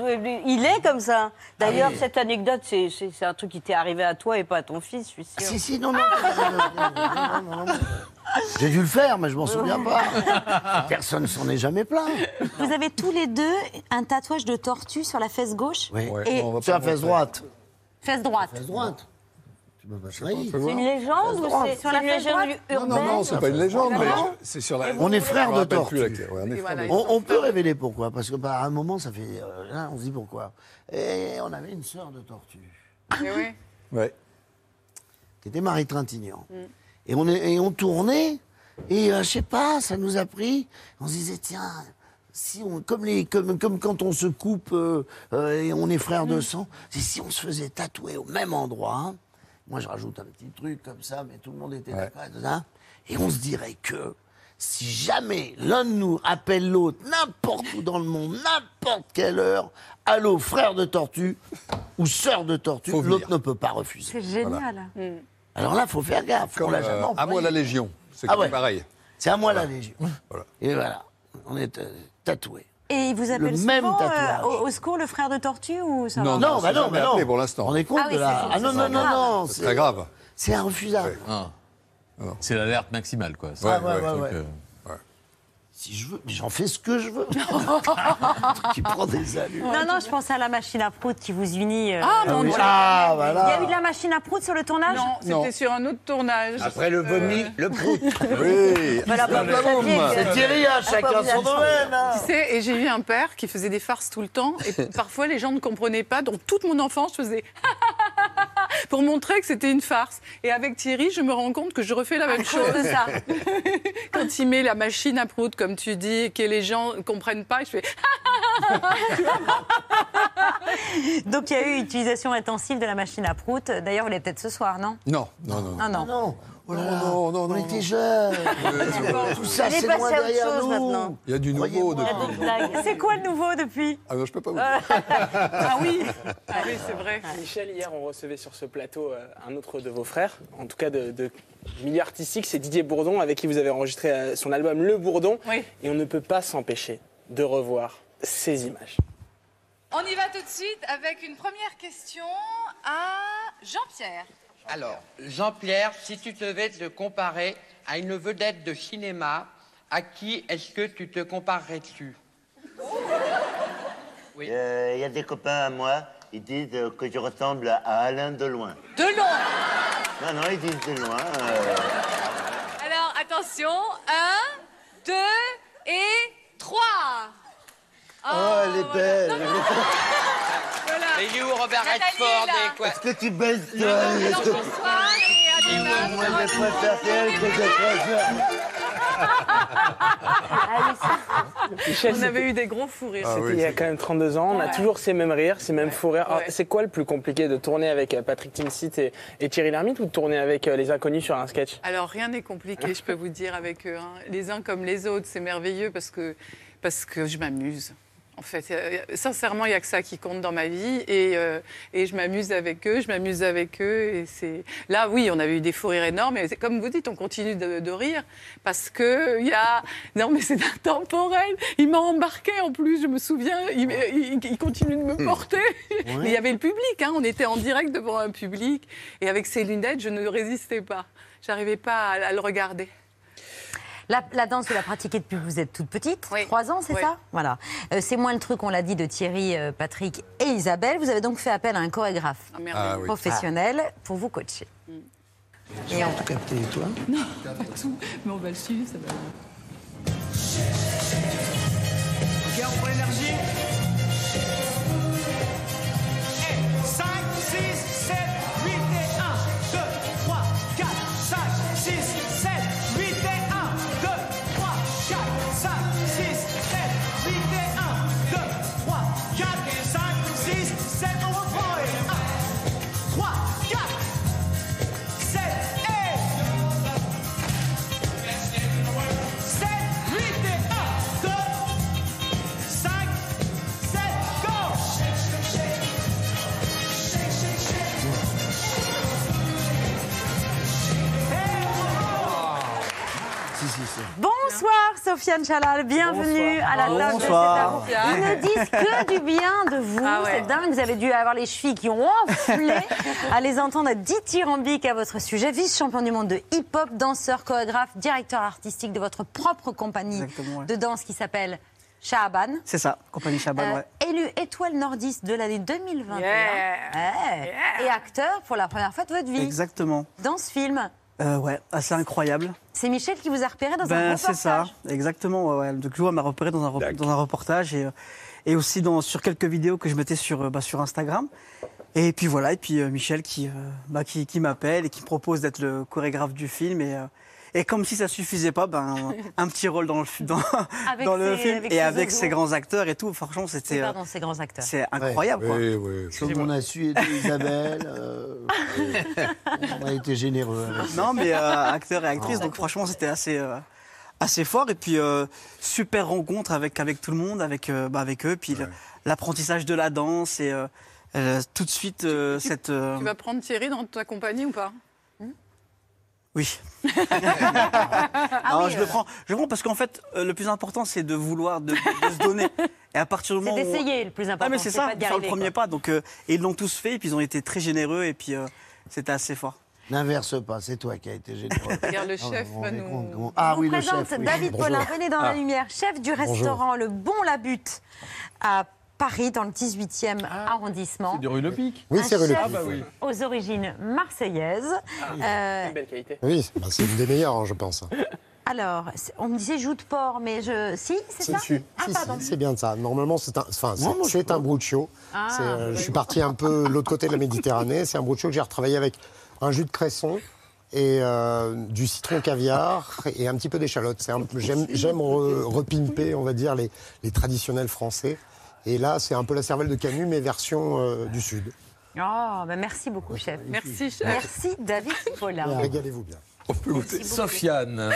Speaker 40: il est comme ça. D'ailleurs, cette anecdote, c'est- c'est c'est un truc qui t'est arrivé à toi et pas à ton fils, je suis sûre.
Speaker 2: Si, si, non, non. non, non, non, non, non, non. J'ai dû le faire, mais je m'en souviens pas. Personne s'en est jamais plaint.
Speaker 1: Vous avez tous les deux un tatouage de tortue sur la fesse gauche
Speaker 2: Oui.
Speaker 1: et
Speaker 10: on va
Speaker 2: Sur la fesse droite.
Speaker 1: fesse droite.
Speaker 2: Fesse droite. Tu m'as pas trahi.
Speaker 40: C'est une légende ou c'est
Speaker 1: Sur la
Speaker 40: légende urbaine
Speaker 10: Non, non, non, c'est pas une légende, mais c'est sur la.
Speaker 2: On est frères de tortue.
Speaker 10: on
Speaker 2: peut révéler pourquoi, parce que bah, à un moment, ça fait. euh, on se dit pourquoi. Et on avait une sœur de tortue,
Speaker 3: oui.
Speaker 10: Ouais.
Speaker 2: qui était Marie Trintignant. Et, on est, et on tournait, et euh, je sais pas, ça nous a pris. On se disait, tiens, si on, comme, les, comme, comme quand on se coupe euh, euh, et on est frères de sang, c'est si on se faisait tatouer au même endroit. hein. Moi, je rajoute un petit truc comme ça, mais tout le monde était d'accord avec ça. Et on se dirait que si jamais l'un de nous appelle l'autre n'importe où dans le monde, n'importe quelle heure, allô, frère de tortue ou sœur de tortue, l'autre ne peut pas refuser.
Speaker 1: C'est génial.
Speaker 2: Alors là, faut faire gaffe. on
Speaker 10: Comme
Speaker 2: l'a jamais
Speaker 10: euh, à moi la Légion. C'est
Speaker 2: Ah ouais.
Speaker 10: pareil.
Speaker 2: C'est à moi la Légion.
Speaker 10: Voilà.
Speaker 2: Et voilà, on est euh, tatoués.
Speaker 1: Et il vous appelle
Speaker 2: Le même
Speaker 1: souvent euh, au, au secours le frère de tortue ou ça
Speaker 10: Non,
Speaker 1: va
Speaker 2: Non,
Speaker 10: non,
Speaker 2: bah non, bah non.
Speaker 10: pour l'instant.
Speaker 2: On est compte
Speaker 1: Ah oui,
Speaker 2: de la.
Speaker 1: c'est-
Speaker 2: Ah non, non, non, non.
Speaker 10: C'est très grave.
Speaker 2: C'est irrefusable.
Speaker 5: Ah.
Speaker 10: Alors.
Speaker 5: C'est l'alerte maximale quoi.
Speaker 10: Ouais,
Speaker 2: ouais, ouais, ouais.
Speaker 5: Euh,
Speaker 2: Si je veux, mais j'en fais ce que je veux. qui prend des allures.
Speaker 1: Non, non, je pensais à la machine à prout qui vous unit. euh,
Speaker 3: Ah, mon
Speaker 2: oui.
Speaker 3: Dieu.
Speaker 2: Ah,
Speaker 1: Il y
Speaker 2: voilà.
Speaker 1: a eu de la machine à prout sur le tournage
Speaker 3: Non, c'était sur un autre tournage.
Speaker 41: Après le vomi, le prout.
Speaker 10: Oui.
Speaker 40: Voilà,
Speaker 2: C'est Thierry, hein, chacun son domaine. hein.
Speaker 3: Tu sais, et j'ai eu un père qui faisait des farces tout le temps, et parfois les gens ne comprenaient pas. Donc toute mon enfance, je faisais pour montrer que c'était une farce. Et avec Thierry, je me rends compte que je refais la même chose.
Speaker 1: de ça.
Speaker 3: Quand il met la machine à prout, comme tu dis, et que les gens ne comprennent pas, je fais
Speaker 1: Donc il y a eu utilisation intensive de la machine à prout. D'ailleurs, vous l'avez peut-être ce soir, non?
Speaker 10: Non, non, non.
Speaker 1: Non, non.
Speaker 2: Non. Oh là là,
Speaker 10: non, non,
Speaker 2: on
Speaker 10: non,
Speaker 2: était
Speaker 10: non.
Speaker 2: jeunes. Tout ça, c'est
Speaker 40: passé
Speaker 2: loin
Speaker 40: à autre
Speaker 2: derrière
Speaker 40: chose
Speaker 2: nous.
Speaker 40: maintenant.
Speaker 10: Il y a du nouveau depuis.
Speaker 1: C'est quoi le nouveau depuis?
Speaker 10: Ah non, je peux pas vous dire.
Speaker 3: Ah oui Ah oui, c'est vrai.
Speaker 4: Michel, hier, on recevait sur ce plateau euh, un autre de vos frères, en tout cas de, de milieu artistique, c'est Didier Bourdon, avec qui vous avez enregistré euh, son album Le Bourdon.
Speaker 3: Oui.
Speaker 4: Et on ne peut pas s'empêcher de revoir ces images.
Speaker 38: On y va tout de suite avec une première question à Jean-Pierre.
Speaker 42: Alors, Jean-Pierre, si tu devais te comparer à une vedette de cinéma, à qui est-ce que tu te comparerais-tu?
Speaker 41: Il y a des copains à moi, ils disent euh, que je ressemble à Alain Deloin.
Speaker 38: De long.
Speaker 41: Non, non, ils disent de loin. euh,
Speaker 38: Alors, attention. Un, deux et trois.
Speaker 41: Oh, elle est belle.
Speaker 38: Voilà.
Speaker 42: Et you, Robert Redford et quoi
Speaker 41: Est-ce que tu baises toi
Speaker 38: bonsoir et à demain.
Speaker 41: Moi, je préfère qu'elle que je préfère.
Speaker 40: Ah oui,
Speaker 4: Michel,
Speaker 3: On avait eu des gros fous rires.
Speaker 4: C'était il y a quand même 32 ans, on a
Speaker 3: Ouais.
Speaker 4: toujours ces mêmes rires, ces mêmes fous rires. Alors,
Speaker 3: Ouais.
Speaker 4: C'est quoi le plus compliqué de tourner avec euh, Patrick Timsit et, et Thierry Lhermitte ou de tourner avec euh, les inconnus sur un sketch?
Speaker 3: Alors rien n'est compliqué, je peux vous dire, avec eux. hein. Les uns comme les autres, c'est merveilleux parce que, parce que je m'amuse. En fait, Euh, sincèrement, il n'y a que ça qui compte dans ma vie et, euh, et je m'amuse avec eux, je m'amuse avec eux. Et c'est là, oui, on avait eu des fous rires énormes. Et comme vous dites, on continue de, de rire parce que il y a non, mais c'est intemporel. Il m'a embarqué en plus, je me souviens. Il, il- il continue de me porter. Mais il y avait le public, hein, on était en direct devant un public et avec ses lunettes, je ne résistais pas. J'arrivais pas à, à le regarder.
Speaker 1: La, la danse, vous la pratiquez depuis que vous êtes toute petite, trois ans, c'est
Speaker 3: Oui.
Speaker 1: ça? Voilà. Euh, c'est moins le truc, on l'a dit, de Thierry, euh, Patrick et Isabelle. Vous avez donc fait appel à un chorégraphe.
Speaker 10: Ah oui.
Speaker 1: professionnel pour vous coacher. Et on-
Speaker 2: capté, toi?
Speaker 38: Non, pas tout. Mais on va le suivre, ça va.
Speaker 7: Ok, on prend l'énergie.
Speaker 2: Si, si, si.
Speaker 1: Bonsoir Sofiane Chalal, bienvenue
Speaker 2: Bonsoir.
Speaker 1: à la table
Speaker 2: Bonsoir.
Speaker 1: de cette Ils ne disent que du bien de vous,
Speaker 3: Ah ouais.
Speaker 1: c'est dingue, vous avez dû avoir les chevilles qui ont enflé à les entendre dithyrambiques à votre sujet. Vice-champion du monde de hip-hop, danseur, chorégraphe, directeur artistique de votre propre compagnie
Speaker 43: ouais.
Speaker 1: de danse qui s'appelle Shahaban.
Speaker 43: C'est ça, compagnie Chaban,
Speaker 1: Euh,
Speaker 43: ouais.
Speaker 1: Élu étoile nordiste de l'année 2021
Speaker 43: Yeah.
Speaker 1: Ouais. et acteur pour la première fois de votre vie
Speaker 43: Exactement.
Speaker 1: dans ce film.
Speaker 43: Euh, ouais, assez incroyable.
Speaker 1: C'est Michel qui vous a repéré dans un
Speaker 43: Ben,
Speaker 1: reportage.
Speaker 43: c'est ça, exactement. Ouais, ouais. Donc, Joe m'a repéré dans un, rep- dans un reportage et, euh, et aussi dans, sur quelques vidéos que je mettais sur, euh, bah, sur Instagram. Et puis voilà, et puis euh, Michel qui, euh, bah, qui, qui m'appelle et qui me propose d'être le chorégraphe du film. Et, euh, et comme si ça suffisait pas, ben, un petit rôle dans le, fi- dans,
Speaker 1: Avec
Speaker 43: dans le
Speaker 1: ses-
Speaker 43: film
Speaker 1: avec
Speaker 43: et
Speaker 1: ses
Speaker 43: avec ces grands acteurs et tout. Franchement,
Speaker 1: C'est
Speaker 43: c'était. euh,
Speaker 1: pardon, ces grands acteurs.
Speaker 43: C'est incroyable, quoi.
Speaker 10: Oui, oui.
Speaker 2: Comme on a su aider Isabelle, euh, on a été généreux.
Speaker 43: Non, mais euh, acteur et actrice, donc franchement, c'était assez, euh, assez fort. Et puis, euh, super rencontre avec, avec tout le monde, avec, euh, bah, avec eux. Puis l'apprentissage de la danse et euh, euh, tout de suite euh, cette. euh,
Speaker 3: Tu vas prendre Thierry dans ta compagnie ou pas?
Speaker 43: Oui.
Speaker 3: Ah
Speaker 43: Non,
Speaker 3: oui,
Speaker 43: je
Speaker 3: euh.
Speaker 43: le prends. Je le prends parce qu'en fait, euh, le plus important, c'est de vouloir, de, de se donner. Et à partir du
Speaker 1: C'est
Speaker 43: moment où-
Speaker 1: d'essayer, le plus important,
Speaker 43: Ah, mais c'est
Speaker 1: c'est
Speaker 43: ça,
Speaker 1: pas
Speaker 43: faire le premier
Speaker 1: quoi.
Speaker 43: pas. Donc, euh, et ils l'ont tous fait, et puis ils ont été très généreux, et puis euh, c'était assez fort.
Speaker 2: N'inverse pas, c'est toi qui as été généreux.
Speaker 3: Regarde, le
Speaker 2: Ah,
Speaker 3: chef va nous-
Speaker 2: con- Ah
Speaker 1: Je
Speaker 2: oui,
Speaker 1: vous
Speaker 2: le
Speaker 1: présente
Speaker 2: chef. oui.
Speaker 1: David
Speaker 2: Bonjour.
Speaker 1: Paulin, venez dans la
Speaker 2: Ah.
Speaker 1: lumière, chef du restaurant Le Bon La Butte à Paris, dans le 18e arrondissement.
Speaker 5: C'est du rue Le Pic
Speaker 44: Oui, c'est rue Le Pic. Ah bah oui.
Speaker 1: Aux origines marseillaises. Euh,
Speaker 4: Une belle qualité.
Speaker 44: Oui, bah, c'est une des meilleures, je pense.
Speaker 1: alors, on me disait joue de porc, mais je. Si, c'est ça Ah,
Speaker 44: si,
Speaker 1: pardon.
Speaker 44: si, c'est bien de ça. Normalement, c'est un, enfin, c'est- un bruccio.
Speaker 1: Ah.
Speaker 44: C'est, euh, je suis parti un peu de l'autre côté de la Méditerranée. C'est un bruccio que j'ai retravaillé avec un jus de cresson et euh, du citron caviar et un petit peu d'échalote. C'est un peu- J'aime, j'aime re- repimper, on va dire, les, les traditionnels français. Et là, c'est un peu la cervelle de Camus, mais version euh, du Sud.
Speaker 1: Oh, bah merci beaucoup, chef.
Speaker 3: Merci, chef.
Speaker 1: Merci, David Paulin.
Speaker 44: Régalez-vous bien.
Speaker 5: Sofiane,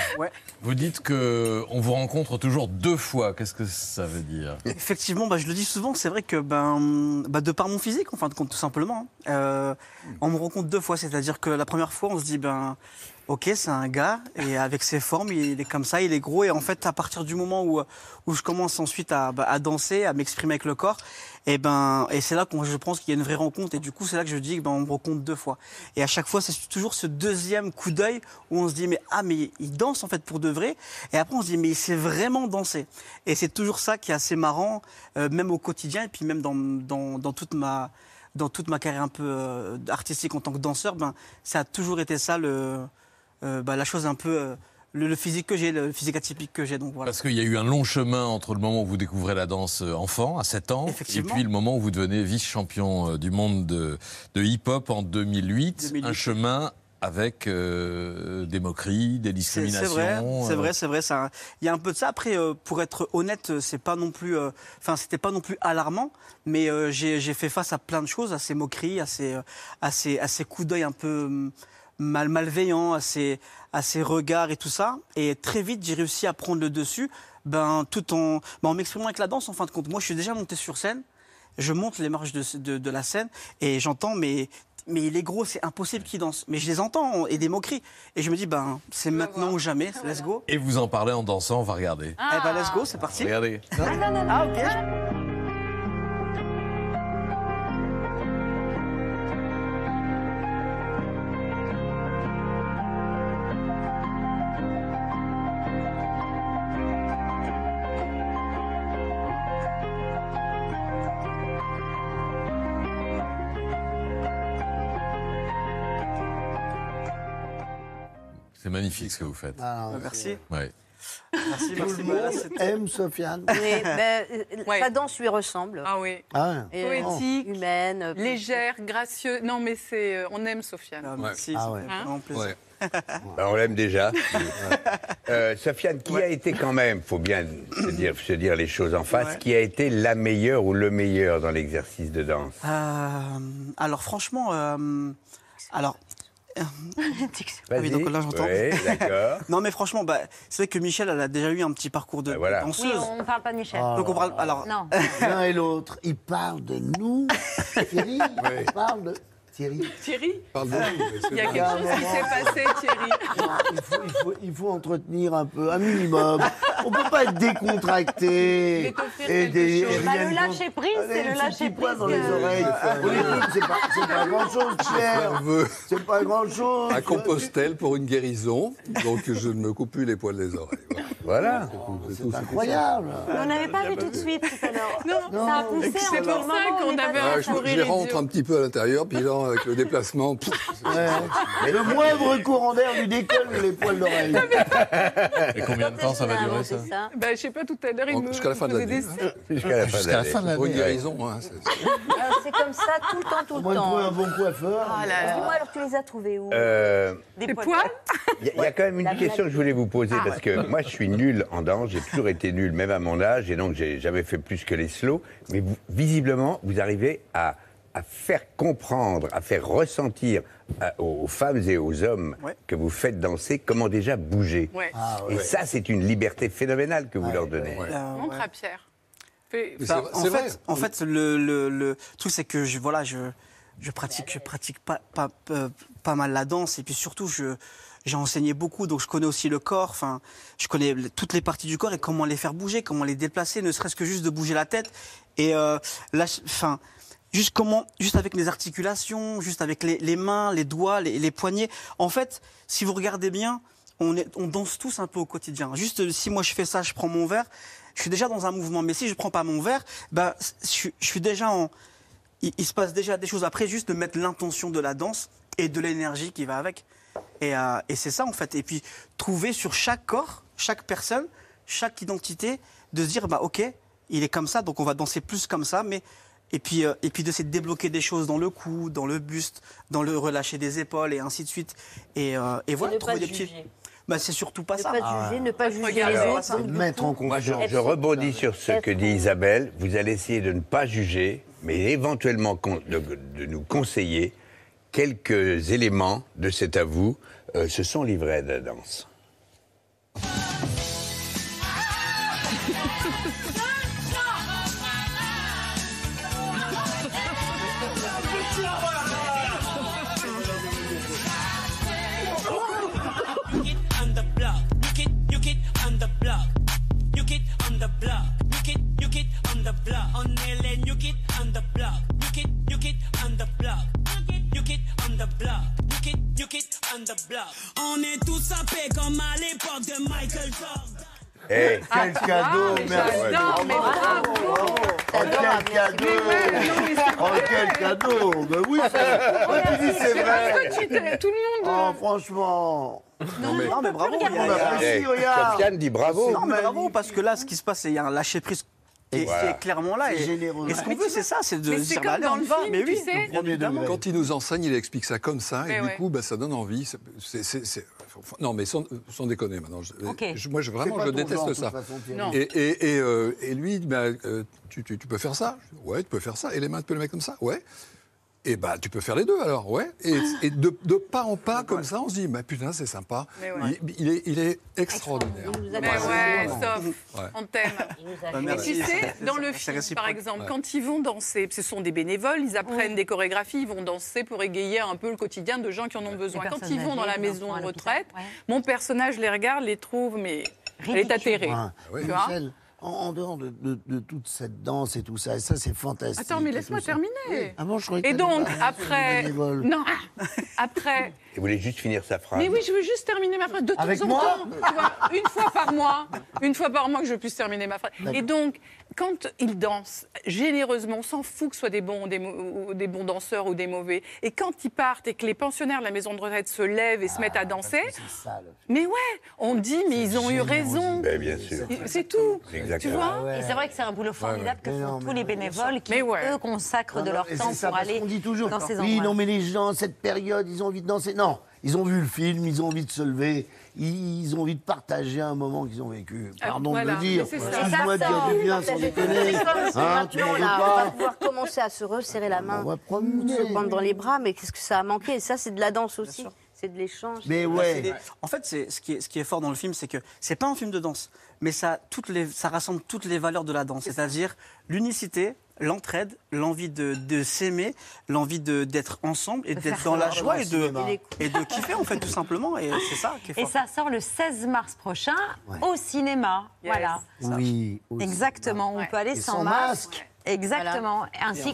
Speaker 5: vous dites que on vous rencontre toujours deux fois. Qu'est-ce que ça veut dire?
Speaker 43: Effectivement, bah, je le dis souvent, c'est vrai que ben, bah, de par mon physique, en fin de compte, tout simplement, hein, euh, on me rencontre deux fois. C'est-à-dire que la première fois, on se dit, ben, ok, c'est un gars, et avec ses formes, il est comme ça, il est gros. Et en fait, à partir du moment où, où je commence ensuite à, bah, danser, à m'exprimer avec le corps, et, ben, et c'est là que je pense qu'il y a une vraie rencontre. Et du coup, c'est là que je dis, ben, on me rencontre deux fois. Et à chaque fois, c'est toujours ce deuxième coup d'œil où on se dit, mais ah, mais il danse en fait pour de vrai. Et après, on se dit, mais il sait vraiment danser. Et c'est toujours ça qui est assez marrant, euh, même au quotidien, et puis même dans, dans, toute ma dans toute ma carrière un peu euh, artistique en tant que danseur, ben, ça a toujours été ça le, bah, la chose un peu euh, le, physique que j'ai, le physique atypique que j'ai. Donc voilà.
Speaker 5: Parce qu'il y a eu un long chemin entre le moment où vous découvrez la danse euh, enfant, à 7 ans, et puis le moment où vous devenez vice-champion euh, du monde de, de hip-hop en 2008.
Speaker 43: 2008.
Speaker 5: Un chemin avec euh, des moqueries, des discriminations.
Speaker 43: c'est vrai, c'est
Speaker 5: euh,
Speaker 43: vrai, c'est vrai. ça- Il y a un peu de ça. Après, euh, pour être honnête, euh, c'est pas non plus, euh, enfin, c'était pas non plus alarmant, mais euh, j'ai fait face à plein de choses, à ces moqueries, à ces, euh, à ces, à ces coups d'œil un peu hum, mal malveillants, à ces, à ces regards et tout ça. Et très vite, j'ai réussi à prendre le dessus, ben tout en, ben, en m'exprimant avec la danse. En fin de compte, moi, je suis déjà monté sur scène. Je monte les marches de, de, de la scène et j'entends mais mais il est gros, c'est impossible qu'il danse. Mais je les entends et des moqueries. Et je me dis, ben, c'est maintenant ou jamais, let's go.
Speaker 5: Et vous en parlez en dansant, on va regarder.
Speaker 43: Eh ben, let's go, c'est parti.
Speaker 5: Regardez.
Speaker 43: Ah, ok.
Speaker 5: Magnifique ce que vous faites.
Speaker 2: Ah,
Speaker 43: Merci.
Speaker 5: Ouais.
Speaker 43: Merci,
Speaker 2: Tout
Speaker 43: merci.
Speaker 2: le monde aime Sofiane.
Speaker 40: Oui, ben, euh, Sa danse lui ressemble.
Speaker 3: Ah oui.
Speaker 2: Ah,
Speaker 40: Et,
Speaker 3: Poétique,
Speaker 40: humaine. euh,
Speaker 3: légère, gracieuse. Non, mais c'est, euh, on aime Sofiane.
Speaker 43: Ah, merci,
Speaker 2: Ah ouais.
Speaker 3: Hein.
Speaker 14: Bah, on l'aime déjà. Euh, Sofiane, qui a été quand même, faut bien se dire, se dire les choses en face,
Speaker 43: Ouais.
Speaker 14: qui a été la meilleure ou le meilleur dans l'exercice de danse?
Speaker 43: Euh, alors franchement, euh, alors. Ah oui, donc là j'entends.
Speaker 14: Oui, d'accord.
Speaker 43: non mais franchement, bah, c'est vrai que Michel, elle a déjà eu un petit parcours de
Speaker 14: Bah, voilà.
Speaker 43: danseuse.
Speaker 40: Oui, on ne parle pas de Michel.
Speaker 2: Ah.
Speaker 43: Donc on parle. Alors.
Speaker 40: Non.
Speaker 2: L'un et l'autre, ils parlent de nous. Thierry, ils parlent de. Thierry.
Speaker 10: C'est
Speaker 3: Il y a quelque chose qui s'est passé, Thierry.
Speaker 2: Il faut, il, faut, il faut entretenir un peu, un minimum. On peut pas être décontracté. Et des,
Speaker 40: Bah, le lâcher prise, c'est le lâcher prise
Speaker 2: dans les oreilles. C'est pas, pas grand chose, Pierre.
Speaker 10: nerveux.
Speaker 2: C'est pas grand chose.
Speaker 10: À Compostelle pour une guérison, donc je ne me coupe plus les poils des oreilles. Voilà. Tout,
Speaker 2: C'est incroyable.
Speaker 40: On n'avait pas vu tout de suite tout à l'heure.
Speaker 3: Non,
Speaker 40: Ça a poussé
Speaker 3: c'est pour ça qu'on avait un
Speaker 40: la
Speaker 10: Ah, je,
Speaker 3: fou
Speaker 40: salle.
Speaker 10: je
Speaker 3: rire
Speaker 10: rentre un petit peu à l'intérieur, puis là, avec le déplacement.
Speaker 2: Mais le moindre courant d'air lui décolle les poils d'oreille.
Speaker 5: Et combien de temps ça va durer ça
Speaker 3: Bah, je sais pas, tout à l'heure, il me
Speaker 10: jusqu'à la fin de l'année.
Speaker 14: Jusqu'à la fin de
Speaker 5: Jusqu'à la
Speaker 14: l'année.
Speaker 5: fin de
Speaker 10: Pour une guérison, hein, c'est- c'est-
Speaker 40: comme ça tout le temps, tout le
Speaker 2: trouver un
Speaker 40: temps.
Speaker 2: bon coiffeur.
Speaker 3: Ah là.
Speaker 40: Dis-moi alors, tu les as trouvés où?
Speaker 14: Euh,
Speaker 3: Des poils
Speaker 14: Il y, a- quand même une question que je voulais vous poser
Speaker 40: Ah,
Speaker 14: parce que moi je suis nul en danse, j'ai toujours été nul même à mon âge et donc j'ai jamais fait plus que les slows. Mais vous- visiblement vous arrivez à, à faire comprendre, à faire ressentir à- aux, femmes et aux hommes
Speaker 43: Ouais.
Speaker 14: que vous faites danser comment déjà bouger.
Speaker 3: Ouais.
Speaker 2: Ah,
Speaker 14: Et ça c'est une liberté phénoménale que vous leur donnez.
Speaker 43: Euh,
Speaker 3: Montre à Pierre.
Speaker 43: En fait, en fait, le, le, le truc c'est que je voilà, je je pratique je pratique pas pas euh, pas mal la danse et puis surtout je j'ai enseigné beaucoup donc je connais aussi le corps. Enfin, je connais toutes les parties du corps et comment les faire bouger, comment les déplacer, ne serait-ce que juste de bouger la tête et euh, là, enfin. Juste comment, juste avec les articulations, juste avec les, mains, les doigts, les, poignets. En fait, si vous regardez bien, on, danse tous un peu au quotidien. Juste euh, si moi je fais ça, je prends mon verre, je suis déjà dans un mouvement. Mais si je prends pas mon verre, ben, je, je suis déjà en. Il se passe déjà des choses après, juste de mettre l'intention de la danse et de l'énergie qui va avec. Et, euh, et c'est ça en fait. Et puis trouver sur chaque corps, chaque personne, chaque identité, de se dire bah ok, il est comme ça, donc on va danser plus comme ça, mais et puis euh, et puis d'essayer de débloquer des choses dans le cou, dans le buste, dans le relâcher des épaules et ainsi de suite. Et, euh, et voilà,
Speaker 40: ne pas
Speaker 43: trouver des petits.
Speaker 40: juger.
Speaker 43: Bah c'est surtout pas
Speaker 40: Ne
Speaker 43: ça.
Speaker 40: pas juger, ne pas juger les autres. donc,
Speaker 2: Mettre en
Speaker 14: Moi, je, rebondis sur ce que dit Isabelle. Vous allez essayer de ne pas juger, mais éventuellement de nous conseiller quelques éléments de cet avou. Euh, ce sont livrets de la danse.
Speaker 45: on the block. On est tous sapés comme à l'époque de Michael Jordan.
Speaker 14: Eh,
Speaker 2: Quel cadeau,
Speaker 3: mais
Speaker 2: merci.
Speaker 3: j'adore, mais bravo.
Speaker 2: Oh, quel cadeau Oh, quel cadeau Ben oui, c'est Ouais, vrai
Speaker 3: Pourquoi tu t'es- Tout le monde.
Speaker 2: Oh, franchement
Speaker 43: Non mais, non, mais bravo. il y a-
Speaker 2: On apprécie, regarde
Speaker 14: Sofiane dit bravo.
Speaker 43: Non, mais bravo, parce que là, ce qui se passe, c'est qu'il y a un lâcher prise qui
Speaker 2: Voilà.
Speaker 43: est clairement là.
Speaker 2: C'est
Speaker 43: Et,
Speaker 2: généreux.
Speaker 43: et ce qu'on veut, c'est ça, c'est de
Speaker 3: Mais c'est
Speaker 43: dire,
Speaker 3: comme
Speaker 43: bah,
Speaker 3: dans le film,
Speaker 43: Mais
Speaker 3: tu
Speaker 43: oui,
Speaker 2: degré.
Speaker 10: Quand il nous enseigne, il explique ça comme ça,
Speaker 3: Mais
Speaker 10: et
Speaker 3: ouais.
Speaker 10: du coup, bah, ça donne envie. C'est- c'est- c'est- c'est- Non, mais sans, sans déconner maintenant. Je-
Speaker 1: Ok.
Speaker 10: je- moi, je,
Speaker 2: C'est
Speaker 10: vraiment, je déteste
Speaker 2: genre,
Speaker 10: ça.
Speaker 2: toute façon, Thierry.
Speaker 3: Non.
Speaker 10: Et, et, et, euh, et lui, il dit, bah, euh, tu, tu- tu peux faire ça Ouais, tu peux faire ça. Et les mains, tu peux les mettre comme ça Ouais. Et bah, tu peux faire les deux alors, ouais. Et, et de, de pas en pas comme ça, on se dit, bah putain, c'est sympa.
Speaker 3: Mais ouais.
Speaker 10: Il, il est, il est extraordinaire.
Speaker 40: Il nous a
Speaker 3: Mais
Speaker 40: pas-
Speaker 3: ouais, sauf,
Speaker 10: Ouais.
Speaker 3: on t'aime.
Speaker 43: Bah,
Speaker 3: tu sais, dans le film,
Speaker 43: réciproque.
Speaker 3: par exemple,
Speaker 10: Ouais.
Speaker 3: quand ils vont danser, ce sont des bénévoles, ils apprennent des chorégraphies, ils vont danser pour égayer un peu le quotidien de gens qui en ont besoin. Quand ils vont dans la maison de retraite,
Speaker 1: ouais.
Speaker 3: mon personnage les regarde, les trouve, mais elle est atterrée.
Speaker 2: Ouais.
Speaker 10: oui.
Speaker 3: Tu vois
Speaker 2: Michel, en, en dehors de, de- de toute cette danse et tout ça, et ça c'est fantastique.
Speaker 3: Attends, mais laisse-moi terminer.
Speaker 2: Ah bon, je croyais que
Speaker 3: Et donc, après. Non, après.
Speaker 46: Il voulait juste finir sa phrase.
Speaker 3: Mais oui, je veux juste terminer ma phrase de temps
Speaker 2: Avec
Speaker 3: en temps. Tu vois, une fois par mois, une fois par mois que je puisse terminer ma phrase. Et donc, quand ils dansent généreusement, on s'en fout que ce soit des bons, des, ou des bons danseurs ou des mauvais. Et quand ils partent et que les pensionnaires de la maison de retraite se lèvent et se mettent à danser,
Speaker 2: C'est ça, le-
Speaker 3: mais ouais, on dit, mais ils ont eu raison.
Speaker 46: Ben, bien sûr.
Speaker 3: C'est tout.
Speaker 46: C'est
Speaker 3: Tu
Speaker 46: exactement.
Speaker 3: vois
Speaker 1: Et c'est vrai que c'est un boulot formidable que font
Speaker 2: non,
Speaker 1: tous les bénévoles qui, eux, consacrent de
Speaker 2: Non,
Speaker 1: leur
Speaker 2: et
Speaker 1: temps pour aller
Speaker 2: dit toujours,
Speaker 1: dans ces
Speaker 2: oui,
Speaker 1: endroits.
Speaker 2: non, mais les gens, cette période, ils ont envie de danser. Non, ils ont vu le film, ils ont envie de se lever, ils, ont envie de partager un moment qu'ils ont vécu. Pardon
Speaker 3: voilà,
Speaker 2: de le dire.
Speaker 3: mais c'est ça.
Speaker 2: Excuse-moi de dire du bien sans déconner. Hein, tu
Speaker 40: on va pouvoir commencer à se resserrer la main,
Speaker 2: On
Speaker 40: se prendre dans les bras, mais qu'est-ce que ça a manqué? Et ça, c'est de la danse aussi. C'est de l'échange.
Speaker 2: Mais ouais.
Speaker 43: des- En fait, c'est ce qui est, ce qui est fort dans le film, c'est que c'est pas un film de danse, mais ça, toutes les, ça rassemble toutes les valeurs de la danse, c'est-à-dire l'unicité, l'entraide, l'envie de, de s'aimer, l'envie de- d'être ensemble et
Speaker 1: De
Speaker 43: d'être dans la joie et de,
Speaker 2: Cinéma.
Speaker 43: et de kiffer en fait tout simplement. Et c'est ça qui est
Speaker 1: Et
Speaker 43: fort.
Speaker 1: ça sort le 16 mars prochain au cinéma.
Speaker 3: Yes.
Speaker 1: Voilà.
Speaker 2: Oui.
Speaker 1: Exactement. On
Speaker 3: Ouais.
Speaker 1: peut aller
Speaker 2: Et
Speaker 1: sans,
Speaker 2: sans
Speaker 1: masque.
Speaker 2: masque.
Speaker 1: Exactement. Ainsi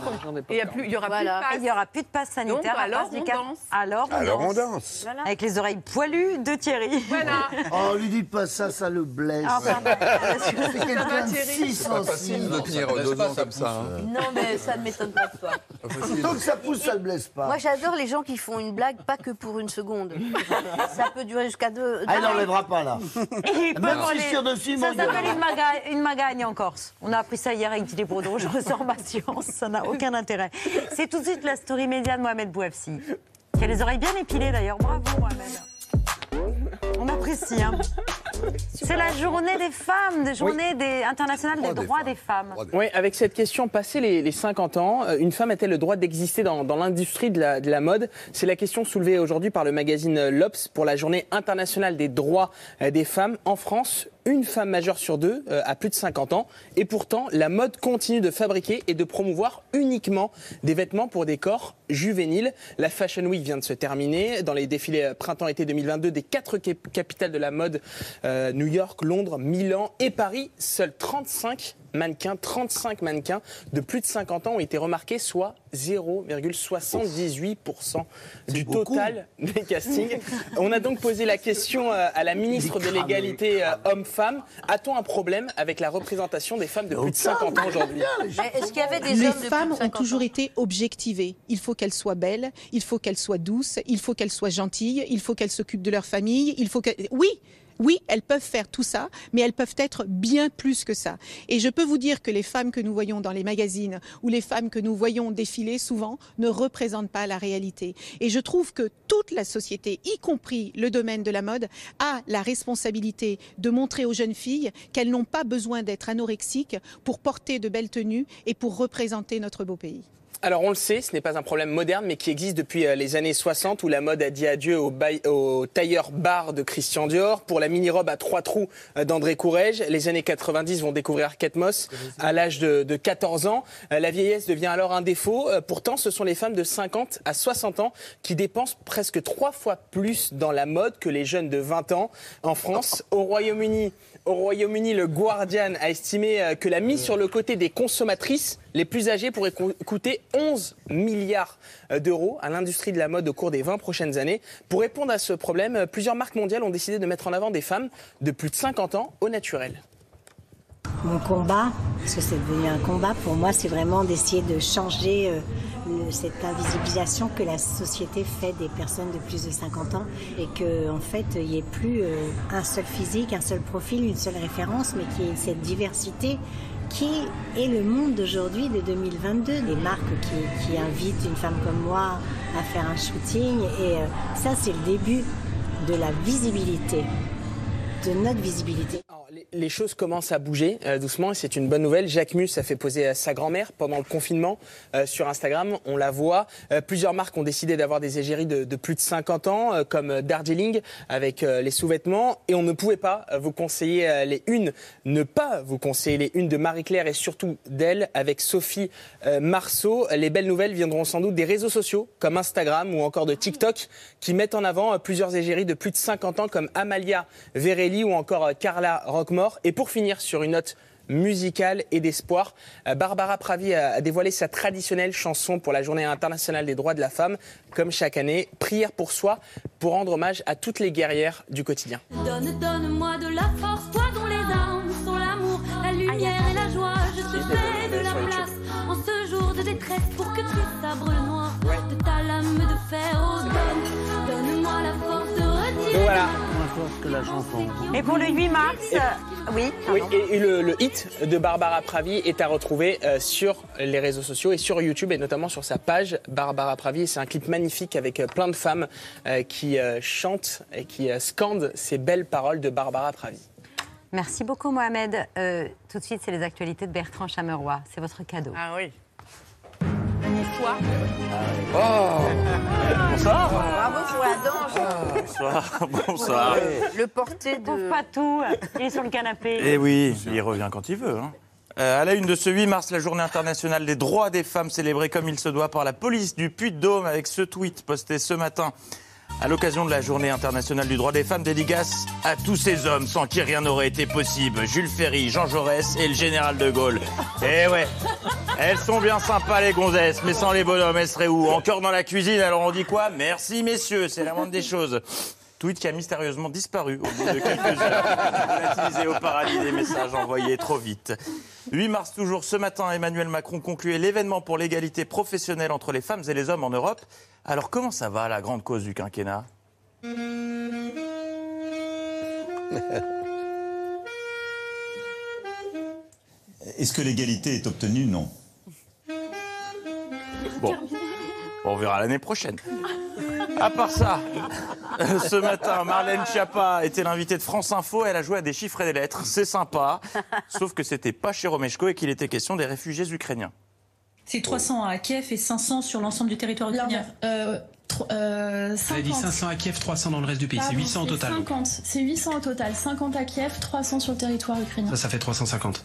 Speaker 3: il y a plus- il y aura
Speaker 40: Voilà.
Speaker 3: plus
Speaker 1: Et
Speaker 3: de
Speaker 1: Il n'y aura plus de passe sanitaire
Speaker 3: Donc, alors, on danse.
Speaker 1: Alors on
Speaker 46: Alors on
Speaker 1: danse.
Speaker 46: danse.
Speaker 40: Voilà.
Speaker 1: Avec les oreilles poilues de Thierry.
Speaker 3: Voilà.
Speaker 2: Oh, lui dites pas ça, ça le blesse.
Speaker 1: Ah.
Speaker 2: C'est quelqu'un de si sensible.
Speaker 10: de tenir deux ans comme ça. hein.
Speaker 40: Non, mais ça ne m'étonne pas de toi.
Speaker 2: Tant que ça pousse, ça le blesse pas.
Speaker 40: Moi, j'adore les gens qui font une blague, pas que pour une seconde. ça peut durer jusqu'à deux.
Speaker 2: Ah, il n'enlèvera pas là. Même si sur dessus,
Speaker 1: Ça s'appelle une, maga- une magagne en Corse. On a appris ça hier avec Didier Bourdon. Je ressors ma science. Ça n'a aucun intérêt. C'est tout de suite la story média de Mohamed Bouafsi. Qui a les oreilles bien épilées d'ailleurs. Bravo, Mohamed. On apprécie. hein. C'est la journée des femmes, des journées des, internationales des droits des femmes.
Speaker 4: Oui, avec cette question, passé les, les 50 ans, euh, une femme a-t-elle le droit d'exister dans, dans l'industrie de la, de la mode? C'est la question soulevée aujourd'hui par le magazine L'Obs pour la journée internationale des droits euh, des femmes. En France, une femme majeure sur deux euh, a plus de 50 ans. Et pourtant, la mode continue de fabriquer et de promouvoir uniquement des vêtements pour des corps juvéniles. La Fashion Week vient de se terminer. Dans les défilés euh, printemps-été 2022 des quatre cap- capitales de la mode, euh, New York, Londres, Milan et Paris, seuls 35 mannequins, 35 mannequins de plus de 50 ans ont été remarqués, soit 0,78% du total des castings. On a donc posé la question euh, à la ministre de l'égalité euh, homme-femme. A-t-on un problème avec la représentation des femmes de plus de 50 ans aujourd'hui
Speaker 40: Mais Est-ce qu'il y avait des
Speaker 47: Les
Speaker 40: hommes de plus
Speaker 47: femmes
Speaker 40: de
Speaker 47: ont
Speaker 40: 50 ans
Speaker 47: toujours été objectivées. Il faut qu'elles soient belles, il faut qu'elles soient douces, il faut qu'elles soient gentilles, il faut qu'elles s'occupent de leur famille, il faut que... Oui oui, elles peuvent faire tout ça, mais elles peuvent être bien plus que ça. Et je peux vous dire que les femmes que nous voyons dans les magazines ou les femmes que nous voyons défiler souvent ne représentent pas la réalité. Et je trouve que toute la société, y compris le domaine de la mode, a la responsabilité de montrer aux jeunes filles qu'elles n'ont pas besoin d'être anorexiques pour porter de belles tenues et pour représenter notre beau pays.
Speaker 4: Alors on le sait, ce n'est pas un problème moderne, mais qui existe depuis euh, les années 60, où la mode a dit adieu au, tailleur bar de Christian Dior, pour la mini-robe à trois trous euh, d'André Courrèges. Les années 90 vont découvrir Kate Moss à l'âge de, de 14 ans. Euh, La vieillesse devient alors un défaut. Pourtant, ce sont les femmes de 50 à 60 ans qui dépensent presque trois fois plus dans la mode que les jeunes de 20 ans en France. Au Royaume-Uni, au Royaume-Uni, le Guardian a estimé euh, que la mise sur le côté des consommatrices les plus âgées pourrait co- coûter 11 milliards euh, d'euros à l'industrie de la mode au cours des 20 prochaines années. Pour répondre à ce problème, euh, plusieurs marques mondiales ont décidé de mettre en avant des femmes de plus de 50 ans au naturel.
Speaker 48: Mon combat, parce que c'est devenu un combat pour moi, c'est vraiment d'essayer de changer cette invisibilisation que la société fait des personnes de plus de 50 ans et que en fait il n'y ait plus euh, un seul physique, un seul profil, une seule référence, mais qu'il y ait cette diversité qui est le monde d'aujourd'hui de 2022. Des marques qui, qui invitent une femme comme moi à faire un shooting. Et euh, ça, c'est le début de la visibilité, de notre visibilité.
Speaker 4: les choses commencent à bouger euh, doucement et c'est une bonne nouvelle. Jacques Mus a fait poser sa grand-mère pendant le confinement euh, sur Instagram. On la voit. Euh, plusieurs marques ont décidé d'avoir des égéries de, plus de 50 ans, comme Darjeeling avec les sous-vêtements. Et on ne pouvait pas vous conseiller les unes, ne pas vous conseiller les unes de Marie-Claire et surtout d'elle avec Sophie Marceau. Les belles nouvelles viendront sans doute des réseaux sociaux comme Instagram ou encore de TikTok qui mettent en avant plusieurs égéries de plus de 50 ans comme Amalia Ou encore euh, Carla Roquemort. Et pour finir sur une note musicale et d'espoir, euh, Barbara Pravi a dévoilé sa traditionnelle chanson pour la Journée internationale des droits de la femme. Comme chaque année, prière pour soi pour rendre hommage à toutes les guerrières du quotidien.
Speaker 49: Donne, donne-moi de la force, toi dont les armes sont l'amour, la lumière et la joie. Je te fais de la place en ce jour de détresse pour que tes sabres noirs de ta lame de fer
Speaker 4: voilà.
Speaker 1: Et pour le 8 mars, euh, oui,
Speaker 4: Oui, et, et le, le hit de Barbara Pravi est à retrouver euh, sur les réseaux sociaux et sur YouTube et notamment sur sa page Barbara Pravi. C'est un clip magnifique avec euh, plein de femmes euh, qui euh, chantent et qui euh, scandent ces belles paroles de Barbara Pravi.
Speaker 1: Merci beaucoup, Mohamed. Euh, tout de suite, c'est les actualités de Bertrand Chameroy. C'est votre cadeau.
Speaker 3: Ah oui.
Speaker 1: Bonsoir.
Speaker 50: Bonsoir.
Speaker 40: Bravo pour la danse.
Speaker 50: Bonsoir. Bonsoir.
Speaker 40: Le porté de.
Speaker 1: pas tout. Il est sur le canapé.
Speaker 50: Eh oui, il revient quand il veut. hein. Euh, à la une de ce 8 mars, la journée internationale des droits des femmes célébrée comme il se doit par la police du Puy-de-Dôme avec ce tweet posté ce matin. À l'occasion de la journée internationale du droit des femmes, dédicace à tous ces hommes sans qui rien n'aurait été possible. Jules Ferry, Jean Jaurès et le général de Gaulle. Eh ouais, elles sont bien sympas les gonzesses, mais sans les bonhommes, elles seraient où? Encore dans la cuisine, alors on dit quoi? Merci messieurs, c'est la moindre des choses. Tweet qui a mystérieusement disparu au bout de quelques heures. Volatilisé au paradis des messages envoyés trop vite. 8 mars toujours, ce matin, Emmanuel Macron concluait l'événement pour l'égalité professionnelle entre les femmes et les hommes en Europe. Alors comment ça va, la grande cause du quinquennat?
Speaker 8: Est-ce que l'égalité est obtenue? Non.
Speaker 50: Bon, on verra l'année prochaine. À part ça, ce matin, Marlène Schiappa était l'invitée de France Info. Elle a joué à des chiffres et des lettres. C'est sympa. Sauf que c'était pas chez Romeshko et qu'il était question des réfugiés ukrainiens.
Speaker 51: C'est 300 à Kiev et 500 sur l'ensemble du territoire ukrainien.
Speaker 52: Euh, euh,
Speaker 53: Vous avez dit
Speaker 52: 50.
Speaker 53: 500 à Kiev, 300 dans le reste du pays. C'est
Speaker 52: Pardon,
Speaker 53: 800 au total.
Speaker 52: 50. C'est 800 au total. 50 à Kiev, 300 sur le territoire ukrainien.
Speaker 53: Ça, ça fait 350.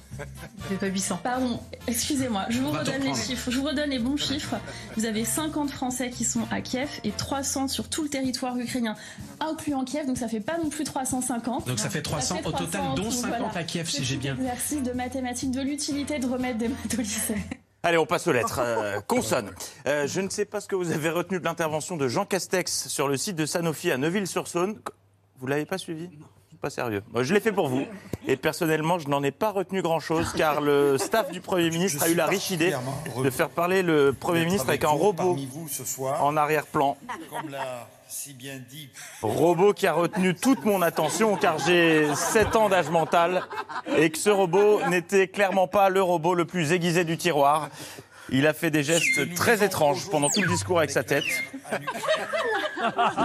Speaker 52: C'est pas 800. Pardon, excusez-moi, je vous redonne les chiffres. Je vous redonne les bons chiffres. Vous avez 50 Français qui sont à Kiev et 300 sur tout le territoire ukrainien, incluant Kiev, donc ça fait pas non plus 350.
Speaker 53: Donc ça fait 300 au total, dont 50 à Kiev, si j'ai bien.
Speaker 52: Exercice de mathématiques, de l'utilité de remettre des maths au lycée.
Speaker 50: Allez, on passe aux lettres. Euh, consonne. Euh, je ne sais pas ce que vous avez retenu de l'intervention de Jean Castex sur le site de Sanofi à Neuville-sur-Saône. Vous l'avez pas suivi? Pas sérieux. Moi, je l'ai fait pour vous. Et personnellement, je n'en ai pas retenu grand-chose, car le staff du Premier ministre a eu la riche idée de faire parler le Premier ministre avec un robot en arrière-plan.
Speaker 8: Comme l'a si bien dit
Speaker 50: Robot qui a retenu toute mon attention car j'ai 7 ans d'âge mental et que ce robot n'était clairement pas le robot le plus aiguisé du tiroir. Il a fait des gestes très étranges pendant tout le discours avec sa tête.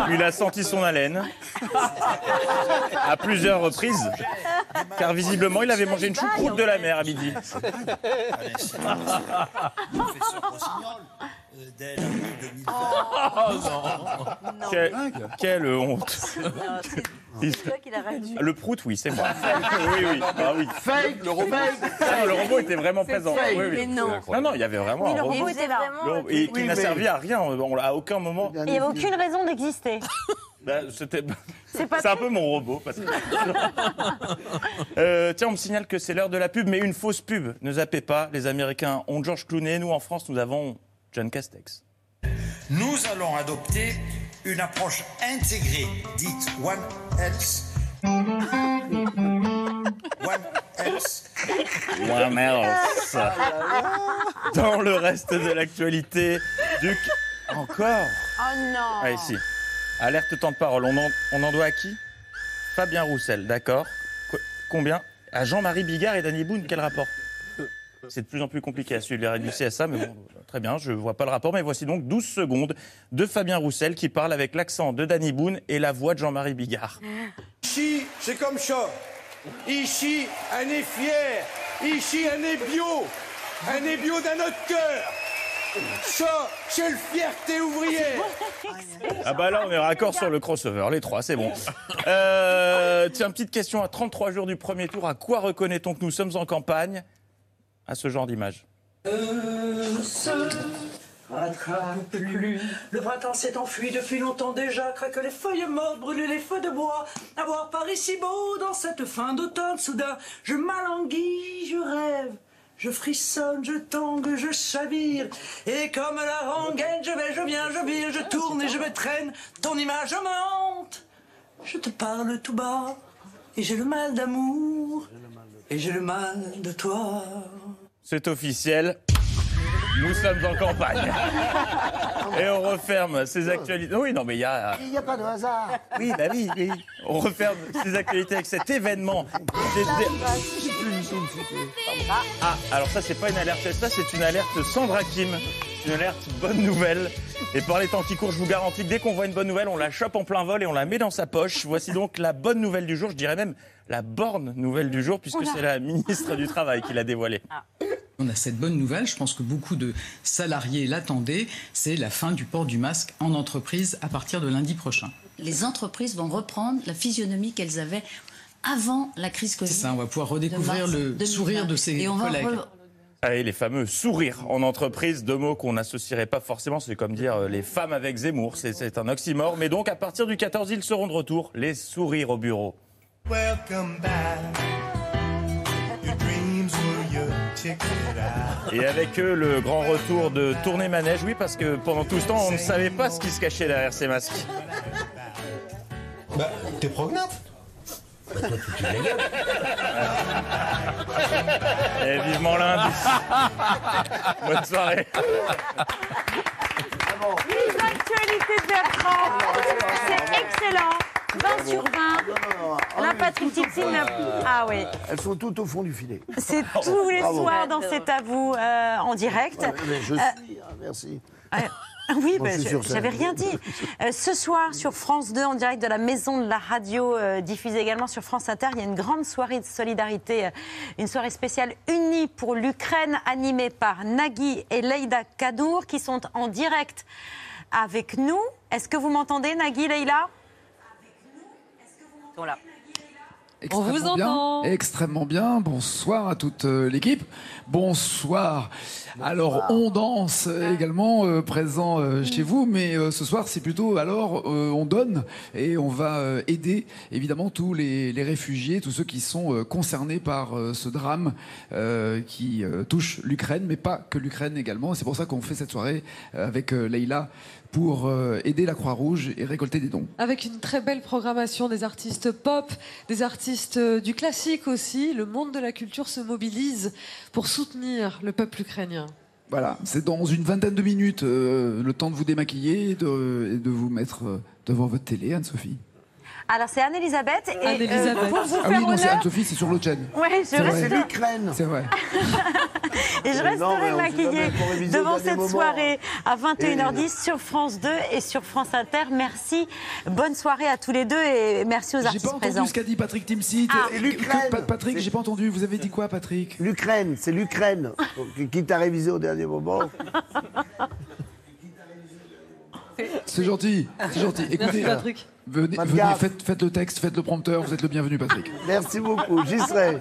Speaker 50: Il a senti son haleine à plusieurs reprises car visiblement il avait mangé une choucroute de la mer à midi. Oh non Quelle, quelle honte Il- Le prout, oui, c'est moi. oui, oui, ah oui.
Speaker 2: Fake, le robot.
Speaker 50: Ah, le robot était vraiment
Speaker 2: C'est
Speaker 50: présent.
Speaker 2: fake.
Speaker 50: Oui, oui.
Speaker 2: Mais non.
Speaker 50: non, non, il y avait vraiment un robot.
Speaker 1: robot était là.
Speaker 50: Le robot- Et qui
Speaker 1: Oui,
Speaker 50: n'a
Speaker 1: mais-
Speaker 50: servi à rien. On l'a à aucun moment.
Speaker 1: Il n'y avait aucune raison d'exister.
Speaker 50: Bah, C'était.
Speaker 1: C'est pas
Speaker 50: C'est un peu mon robot. parce que- Euh, tiens, on me signale que c'est l'heure de la pub, mais une fausse pub. Ne zappez pas. Les Américains ont George Clooney. Nous, en France, nous avons John Castex.
Speaker 8: Nous allons adopter une approche intégrée, dite One Health. One Health.
Speaker 50: One else. Dans le reste de l'actualité, Duc. Encore
Speaker 40: Oh non.
Speaker 50: Ah, ici. Alerte temps de parole. On en, on en doit à qui? Fabien Roussel, d'accord. Qu- Combien? À Jean-Marie Bigard et Danny Boone, quel rapport? C'est de plus en plus compliqué à suivre les règles du CSA, mais bon, très bien, je vois pas le rapport. Mais voici donc 12 secondes de Fabien Roussel qui parle avec l'accent de Danny Boone et la voix de Jean-Marie Bigard.
Speaker 54: Ici, c'est comme ça. Ici, un est fier. Ici, un est bio. Un est bio d'un autre cœur. Ça, c'est le fierté ouvrière.
Speaker 50: Ah bah là, on est raccord sur le crossover, les trois, c'est bon. Euh, tiens, petite question à 33 jours du premier tour. À quoi reconnaît-on que nous sommes en campagne? À ce genre d'image.
Speaker 55: Euh, plus. Le printemps s'est enfui depuis longtemps déjà. Craque les feuilles mortes, brûler les feux de bois. À voir Paris si beau dans cette fin d'automne. Soudain, je m'alanguis, je rêve. Je frissonne, je tangue, je chavire. Et comme la rengaine, je vais, je viens, je vire, je tourne et je me traîne. Ton image me hante. Je te parle tout bas. Et j'ai le mal d'amour. Et j'ai le mal de toi.
Speaker 50: C'est officiel. Nous sommes en campagne. Et on referme ces actualités. Oui, non, mais il y a.
Speaker 2: Il n'y a pas de hasard.
Speaker 50: Oui, bah oui, oui. On referme ces actualités avec cet événement. Ah, alors ça, c'est pas une alerte ça, c'est une alerte Sandra Kim. Une alerte bonne nouvelle. Et par les temps qui courent, je vous garantis que dès qu'on voit une bonne nouvelle, on la chope en plein vol et on la met dans sa poche. Voici donc la bonne nouvelle du jour, je dirais même la borne nouvelle du jour, puisque c'est la ministre du Travail qui l'a dévoilée.
Speaker 56: On a cette bonne nouvelle, je pense que beaucoup de salariés l'attendaient, c'est la fin du port du masque en entreprise à partir de lundi prochain.
Speaker 57: Les entreprises vont reprendre la physionomie qu'elles avaient avant la crise Covid.
Speaker 56: C'est ça, on va pouvoir redécouvrir le
Speaker 57: 2020.
Speaker 56: sourire de ses
Speaker 57: Et on
Speaker 56: collègues.
Speaker 50: Allez, les fameux sourires en entreprise, deux mots qu'on n'associerait pas forcément, c'est comme dire euh, les femmes avec Zemmour, c'est- un oxymore. Mais donc, à partir du 14, ils seront de retour, les sourires au bureau.
Speaker 7: Welcome back.
Speaker 50: Et avec eux, le grand retour de tournée manège, oui, parce que pendant tout ce temps, on ne savait pas ce qui se cachait derrière ces masques.
Speaker 7: Bah, t'es prognate
Speaker 50: Et vivement lundi. Bonne soirée.
Speaker 1: Vive l'actualité de Bertrand C'est excellent 20 sur 20 La Patrick n'a- Ah oui
Speaker 2: Elles sont toutes au fond du filet.
Speaker 1: C'est tous les
Speaker 2: Bravo.
Speaker 1: soirs dans C'est à vous euh, en direct.
Speaker 2: Ouais, mais je
Speaker 1: Euh,
Speaker 2: suis, ah, merci.
Speaker 1: euh, oui,
Speaker 2: Moi,
Speaker 1: bah, j'avais rien dit. Euh, ce soir, sur France 2, en direct de la Maison de la Radio, euh, diffusée également sur France Inter, il y a une grande soirée de solidarité, euh, une soirée spéciale unie pour l'Ukraine, animée par Nagui et Leïda Kadour, qui sont en direct avec nous. Est-ce que vous m'entendez, Nagui, Leïla?
Speaker 40: Voilà.
Speaker 58: Extrêmement
Speaker 1: On vous entend.
Speaker 58: bien, extrêmement bien. Bonsoir à toute euh, l'équipe. Bonsoir. Alors, on danse également euh, présent euh, chez vous, mais euh, ce soir, c'est plutôt alors euh, on donne et on va euh, aider évidemment tous les, les réfugiés, tous ceux qui sont euh, concernés par euh, ce drame euh, qui euh, touche l'Ukraine, mais pas que l'Ukraine également. C'est pour ça qu'on fait cette soirée euh, avec euh, Leïla pour euh, aider la Croix-Rouge et récolter des dons.
Speaker 59: Avec une très belle programmation des artistes pop, des artistes euh, du classique aussi, le monde de la culture se mobilise pour soutenir le peuple ukrainien.
Speaker 58: Voilà, c'est dans une vingtaine de minutes, euh, le temps de vous démaquiller et de, et de vous mettre devant votre télé, Anne-Sophie.
Speaker 1: Alors, c'est Anne-Elisabeth. Et euh,
Speaker 59: Anne-Elisabeth.
Speaker 1: pour vous
Speaker 58: Ah oui, non, c'est
Speaker 1: honneur,
Speaker 58: Anne-Sophie, c'est sur l'autre chaîne.
Speaker 1: Ouais, je
Speaker 58: C'est vrai.
Speaker 1: reste-
Speaker 58: C'est
Speaker 2: l'Ukraine.
Speaker 58: C'est vrai.
Speaker 1: Et je
Speaker 58: Non,
Speaker 1: resterai maquillée devant cette soirée à
Speaker 58: Et-
Speaker 1: 21h10 sur France 2 et sur France Inter. Merci. Bonne soirée à tous les deux et merci aux
Speaker 58: J'ai
Speaker 1: artistes
Speaker 58: pas entendu
Speaker 1: présents.
Speaker 58: ce qu'a dit Patrick Timsit.
Speaker 1: Ah.
Speaker 58: Euh,
Speaker 2: l'Ukraine.
Speaker 58: Patrick, j'ai pas entendu. Vous avez dit quoi, Patrick?
Speaker 2: L'Ukraine, c'est l'Ukraine. Qui t'a révisé au dernier moment
Speaker 58: C'est gentil, c'est gentil. Écoutez,
Speaker 2: Merci, Patrick.
Speaker 58: venez, faites, faites le texte, faites le prompteur. Vous êtes le bienvenu, Patrick.
Speaker 2: Merci beaucoup, j'y serai.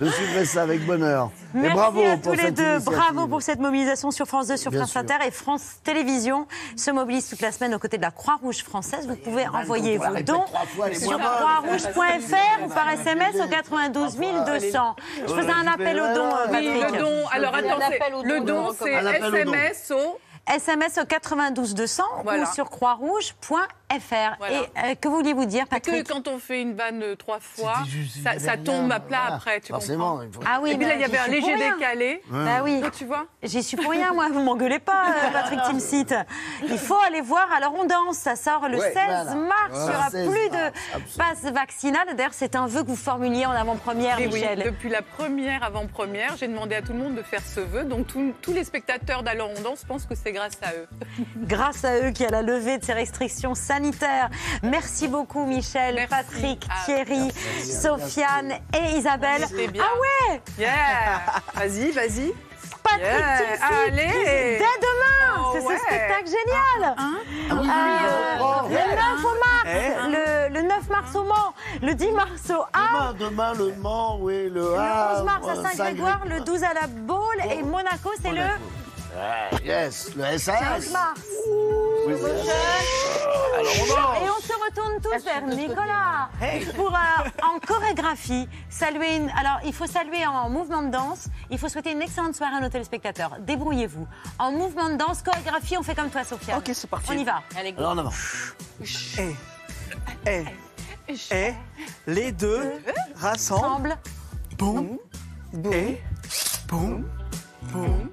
Speaker 2: Je suivrai ça avec bonheur. Et
Speaker 1: Merci
Speaker 2: bravo
Speaker 1: à
Speaker 2: pour
Speaker 1: tous les
Speaker 2: cette
Speaker 1: deux.
Speaker 2: initiative.
Speaker 1: Bravo pour cette mobilisation sur France 2, sur
Speaker 2: Bien
Speaker 1: France
Speaker 2: sûr.
Speaker 1: Inter et France Télévisions se mobilise toute la semaine aux côtés de la Croix-Rouge française. Vous pouvez envoyer vos dons sur croixrouge.fr ou par SMS au 92 200. Je faisais un appel au don,
Speaker 3: Oui,
Speaker 1: Patrick.
Speaker 3: le don. Alors attends, le
Speaker 40: don,
Speaker 3: don,
Speaker 40: on
Speaker 3: c'est. SMS au.
Speaker 1: SMS au 92 200
Speaker 3: Voilà.
Speaker 1: ou sur croixrouge.fr. Et euh, que vouliez-vous dire,
Speaker 3: Parce que
Speaker 1: Patrick
Speaker 3: quand on fait une vanne euh, trois fois, ça, tombe à plat
Speaker 2: voilà.
Speaker 3: après, tu
Speaker 2: Forcément,
Speaker 3: comprends
Speaker 1: Ah oui,
Speaker 3: Et puis là, il y avait un léger décalé.
Speaker 1: Bah oui.
Speaker 3: Toi, tu vois
Speaker 1: J'y suis pour rien, moi. Vous m'engueulez pas, Patrick Timsit. Il faut aller voir. Alors, on danse. Ça sort le
Speaker 2: Ouais,
Speaker 1: 16
Speaker 2: voilà.
Speaker 1: mars. Il y
Speaker 2: Voilà,
Speaker 1: aura
Speaker 2: 16
Speaker 1: plus de passe vaccinale. D'ailleurs, c'est un vœu que vous formuliez en avant-première,
Speaker 3: oui,
Speaker 1: Michel.
Speaker 3: depuis la première avant-première, j'ai demandé à tout le monde de faire ce vœu. Donc tous- tous les spectateurs d'Alors on danse pensent que c'est grâce à eux.
Speaker 1: Grâce à eux qui a la levée de ces restrictions sanitaires. Merci beaucoup, Michel,
Speaker 3: Merci.
Speaker 1: Patrick,
Speaker 3: Ah,
Speaker 1: Thierry,
Speaker 3: merci.
Speaker 1: Sofiane et Isabelle.
Speaker 3: Bien.
Speaker 1: Ah ouais
Speaker 3: Yeah Vas-y, vas-y.
Speaker 1: Patrick
Speaker 3: Yeah. Allez.
Speaker 1: Dès demain
Speaker 3: Oh
Speaker 1: C'est
Speaker 3: ouais.
Speaker 1: ce spectacle génial
Speaker 2: Ah oui,
Speaker 1: Euh, Le 9 au Mars,
Speaker 2: Eh
Speaker 1: le, le 9 mars au Mans, le 10 mars au Havre,
Speaker 2: Demain, demain, le Mans, oui, le
Speaker 1: le 11
Speaker 2: Havre,
Speaker 1: mars à Saint-Grégoire, le 12 à la Baule et Monaco, c'est le
Speaker 2: yes, le
Speaker 1: 15
Speaker 2: SAS.
Speaker 1: mars.
Speaker 2: Oui, le SAS. Alors on danse.
Speaker 1: Et on se retourne tous vers Nicolas pour euh, en chorégraphie saluer une. Alors il faut saluer en mouvement de danse. Il faut souhaiter une excellente soirée à nos téléspectateurs. Débrouillez-vous. En mouvement de danse, chorégraphie, on fait comme toi, Sophia.
Speaker 60: Ok, c'est parti.
Speaker 1: On y va.
Speaker 2: Alors en avant.
Speaker 60: Et, et, et, les deux rassemblent.
Speaker 1: Ensemble.
Speaker 60: Boum, et, boum, boum,